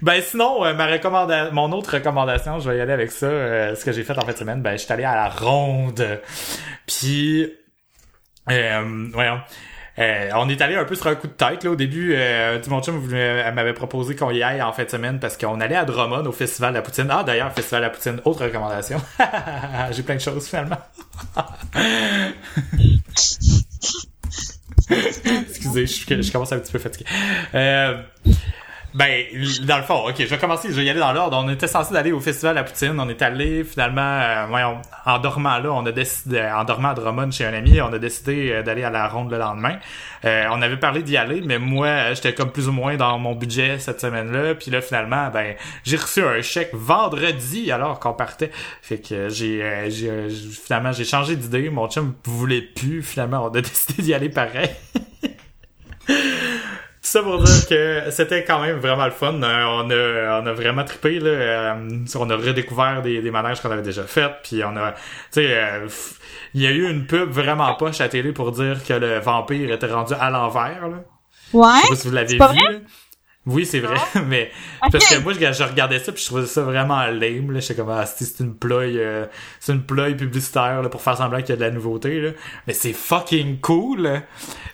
B: ben sinon, euh, ma recommanda mon autre recommandation, je vais y aller avec ça. euh, ce que j'ai fait en fin de semaine, ben je suis allé à la ronde. Puis euh, voyons. Euh, on est allé un peu sur un coup de tête là au début. Euh, tout mon chum m'avait proposé qu'on y aille en fin de semaine parce qu'on allait à Drummond au festival de la poutine. Ah d'ailleurs festival de la poutine, autre recommandation. J'ai plein de choses finalement. Excusez, je, je commence un petit peu fatigué. Euh, ben, dans le fond, ok, je vais commencer, je vais y aller dans l'ordre. On était censé aller au festival à Poutine. On est allé finalement, euh, voyons, en dormant là, on a décidé, en dormant à Drummond chez un ami, on a décidé euh, d'aller à la ronde le lendemain. Euh, on avait parlé d'y aller, mais moi, euh, j'étais comme plus ou moins dans mon budget cette semaine-là. Puis là, finalement, ben, j'ai reçu un chèque vendredi alors qu'on partait. Fait que j'ai, euh, j'ai, finalement, j'ai changé d'idée. Mon chum voulait plus. Finalement, on a décidé d'y aller pareil. Ça pour dire que c'était quand même vraiment le fun. Euh, on a, on a vraiment trippé là. Euh, on a redécouvert des, des manèges qu'on avait déjà fait. Puis on a, tu sais, euh, il y a eu une pub vraiment poche à la télé pour dire que le vampire était rendu à l'envers. Là.
C: Ouais?
B: Je sais pas si vous l'avez vu.
C: vrai?
B: Oui, c'est vrai, mais parce que moi je, je regardais ça puis je trouvais ça vraiment lame là, j'étais comme ah, c'est une ploie euh, c'est une ploie publicitaire là, pour faire semblant qu'il y a de la nouveauté là. Mais c'est fucking cool.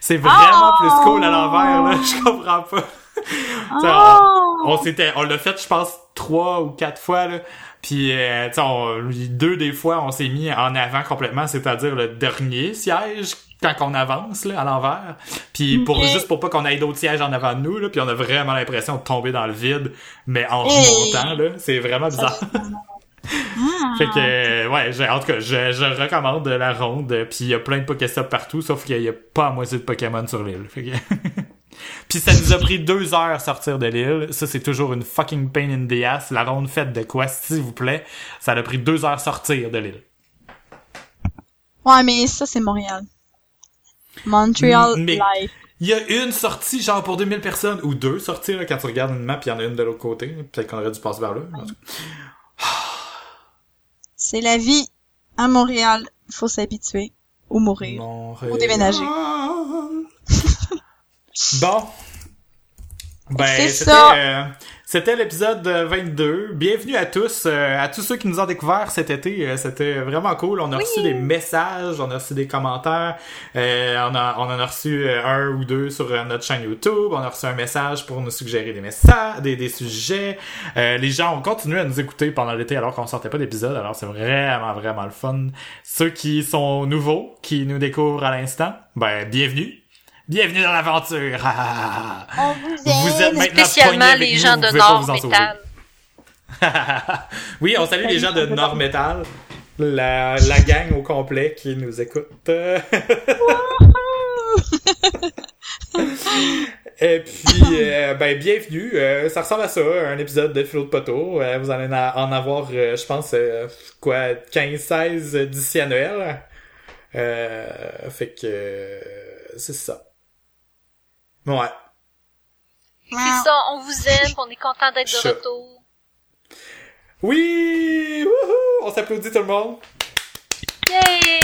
B: C'est vraiment
C: Oh!
B: plus cool à l'envers là, je comprends pas.
C: Oh!
B: on s'était on l'a fait je pense trois ou quatre fois là. Puis euh, on- deux des fois on s'est mis en avant complètement, c'est-à-dire le dernier siège quand on avance là à l'envers. Puis pour juste pour pas qu'on ait d'autres sièges en avant de nous là, puis on a vraiment l'impression de tomber dans le vide mais en
C: Hey!
B: remontant là, c'est vraiment bizarre.
C: Ah.
B: Fait que, euh, ouais, en tout cas, je, je recommande la ronde. Puis il y a plein de Pokéstop partout, sauf qu'il y a pas à moitié de Pokémon sur l'île. Fait que... Puis ça nous a pris deux heures sortir de l'île. Ça, c'est toujours une fucking pain in the ass. La ronde faite de quoi, s'il vous plaît? Ça a pris deux heures sortir de l'île.
C: Ouais, mais ça, c'est Montréal. Montreal
B: Mais-
C: Life.
B: Il y a une sortie, genre pour 2000 personnes, ou deux sorties, là, quand tu regardes une map, il y en a une de l'autre côté. Peut-être qu'on aurait dû passer par là.
C: C'est la vie à Montréal. Il faut s'habituer ou mourir.
B: Montréal.
C: Ou déménager.
B: bon. Ben,
C: C'est
B: c'était,
C: ça.
B: euh, c'était l'épisode euh, 22. Bienvenue à tous, euh, à tous ceux qui nous ont découvert cet été. Euh, c'était vraiment cool. On a reçu des messages, on a reçu des commentaires. Euh, on, a, on en a reçu euh, un ou deux sur euh, notre chaîne YouTube. On a reçu un message pour nous suggérer des messages, des, des sujets. Euh, les gens ont continué à nous écouter pendant l'été alors qu'on sortait pas d'épisode. Alors c'est vraiment, vraiment le fun. Ceux qui sont nouveaux, qui nous découvrent à l'instant, ben, bienvenue. Bienvenue dans l'aventure!
C: On vous
B: Vous êtes maintenant
A: Spécialement
B: avec
A: les
B: nous,
A: gens de Nord. Metal.
B: oui, on salue les gens de Nord Metal, la, la gang au complet qui nous écoute. Et puis, euh, ben, bienvenue. Euh, ça ressemble à ça, un épisode de Philo de Poteau. Euh, vous allez en avoir, euh, je pense, euh, quoi, 15-16 d'ici à Noël. Euh, fait que, euh, c'est ça. Ouais.
A: C'est ça, on vous aime, on est content d'être de retour.
B: Oui! Wouhou! On s'applaudit tout le monde.
A: Yay!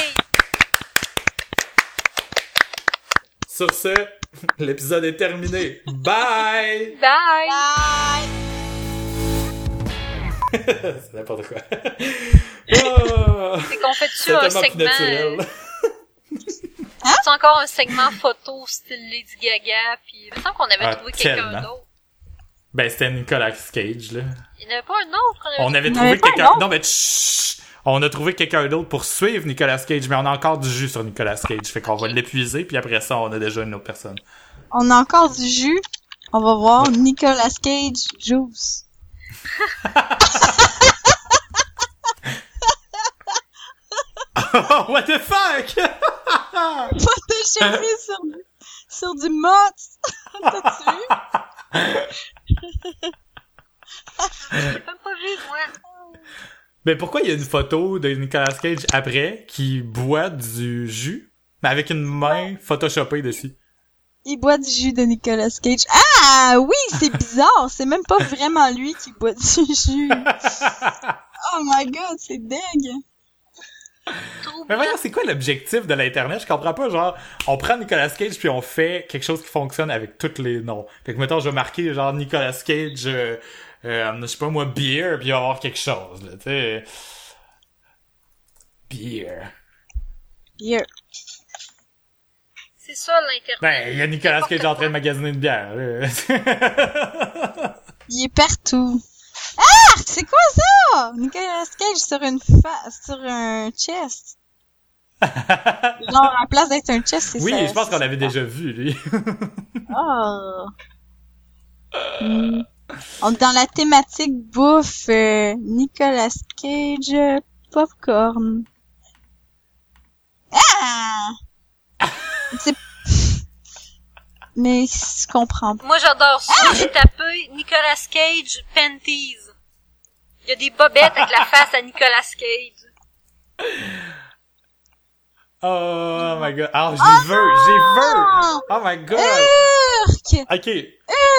B: Sur ce, l'épisode est terminé. Bye!
A: Bye!
C: Bye!
B: C'est n'importe quoi. Oh,
A: C'est qu'on fait dessus
B: c'est
A: un segment. Euh, C'est encore un segment photo style Lady Gaga, puis il me semble qu'on avait
B: Ah,
A: trouvé quelqu'un d'autre.
B: Ben, c'était Nicolas Cage, là.
A: Il n'y en avait pas un autre? On avait-
B: On avait trouvé
C: avait
B: quelqu'un...
C: un autre?
B: Non, mais chut! On a trouvé quelqu'un d'autre pour suivre Nicolas Cage, mais on a encore du jus sur Nicolas Cage. Fait qu'on va l'épuiser, puis après ça, on a déjà une autre personne.
C: On a encore du jus. On va voir Nicolas Cage Juice.
B: What the fuck?
C: Pas de chemise sur, sur du mott. T'as-tu vu?
A: Pas vu, moi.
B: Mais pourquoi il y a une photo de Nicolas Cage après qui boit du jus? mais avec une main photoshopée dessus?
C: Il boit du jus de Nicolas Cage. Ah oui, c'est bizarre. c'est même pas vraiment lui qui boit du jus. oh my god, c'est dingue.
B: Mais voyons, c'est quoi l'objectif de l'Internet? Je comprends pas, genre, on prend Nicolas Cage puis on fait quelque chose qui fonctionne avec tous les noms. Fait que, mettons, je vais marquer, genre, Nicolas Cage, euh, euh, je sais pas moi, beer, puis il va y avoir quelque chose, là, tu sais. Beer.
C: Beer.
A: C'est ça l'internet.
B: Ben, il y a Nicolas Cage en train de magasiner une bière, là.
C: Il est partout. Ah! C'est quoi ça? Nicolas Cage sur une face, sur un chest. Genre, à place d'être un chest, c'est ça.
B: Oui, je pense qu'on l'avait déjà vu, lui.
C: Oh. On est dans la thématique bouffe. euh, Nicolas Cage, popcorn. Ah! C'est... Mais je comprends pas.
A: Moi, j'adore ça. J'ai tapé Nicolas Cage Panties. Il y a des bobettes avec la face à Nicolas Cage.
B: Oh my god. Ah, j'ai vu, j'ai vu! Oh my god!
C: Urk!
B: Ok.
C: Urk!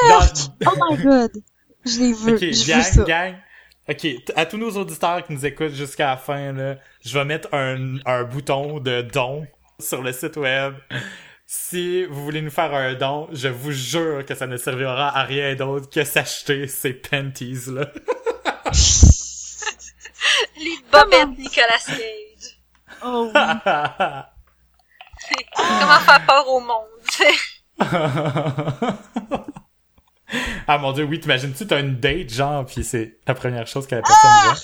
B: Dans-
C: Oh my god. Je l'ai vu.
B: Ok,
C: je veux
B: gang,
C: ça.
B: gang. Ok, à tous nos auditeurs qui nous écoutent jusqu'à la fin, là, je vais mettre un, un bouton de don sur le site web. Si vous voulez nous faire un don, je vous jure que ça ne servira à rien d'autre que s'acheter ces panties, là.
A: Les bobettes Nicolas Cage.
C: Oh oui.
A: C'est comment faire peur au monde, tu sais?
B: ah mon dieu, oui, t'imagines-tu, t'as une date, genre, pis c'est la première chose que la personne voit?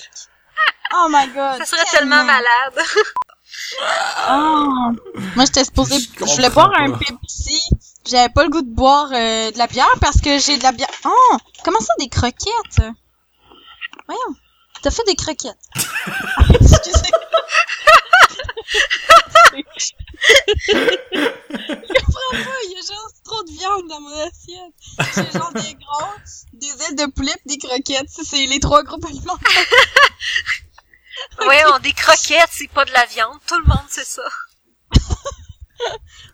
C: Oh my god.
A: Ça serait tellement malade.
C: Oh. Moi, j'étais supposée,
B: Je
C: je voulais boire un. Pepsi. J'avais pas le goût de boire euh, de la bière parce que j'ai de la bière. Oh! Comment ça, des croquettes? Voyons. T'as fait des croquettes. Excusez. Je comprends pas, il y a genre trop de viande dans mon assiette. J'ai genre des gros, des ailes de poulet des croquettes. C'est les trois groupes alimentaires.
A: Ouais, on des croquettes, c'est pas de la viande. Tout le monde sait ça.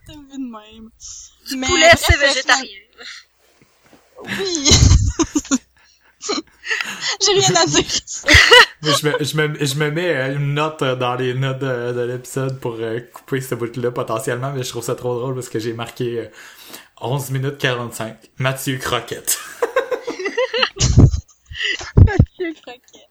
C: T'as vu de même.
A: Du
C: Mais
A: poulet, c'est végétarien.
C: Oui. J'ai rien à dire.
B: Je, me, je, me, je me mets euh, une note euh, dans les notes de, de l'épisode pour euh, couper ce bout-là potentiellement, mais je trouve ça trop drôle parce que j'ai marqué euh, 11 minutes 45. Mathieu Croquette.
C: Mathieu Croquette.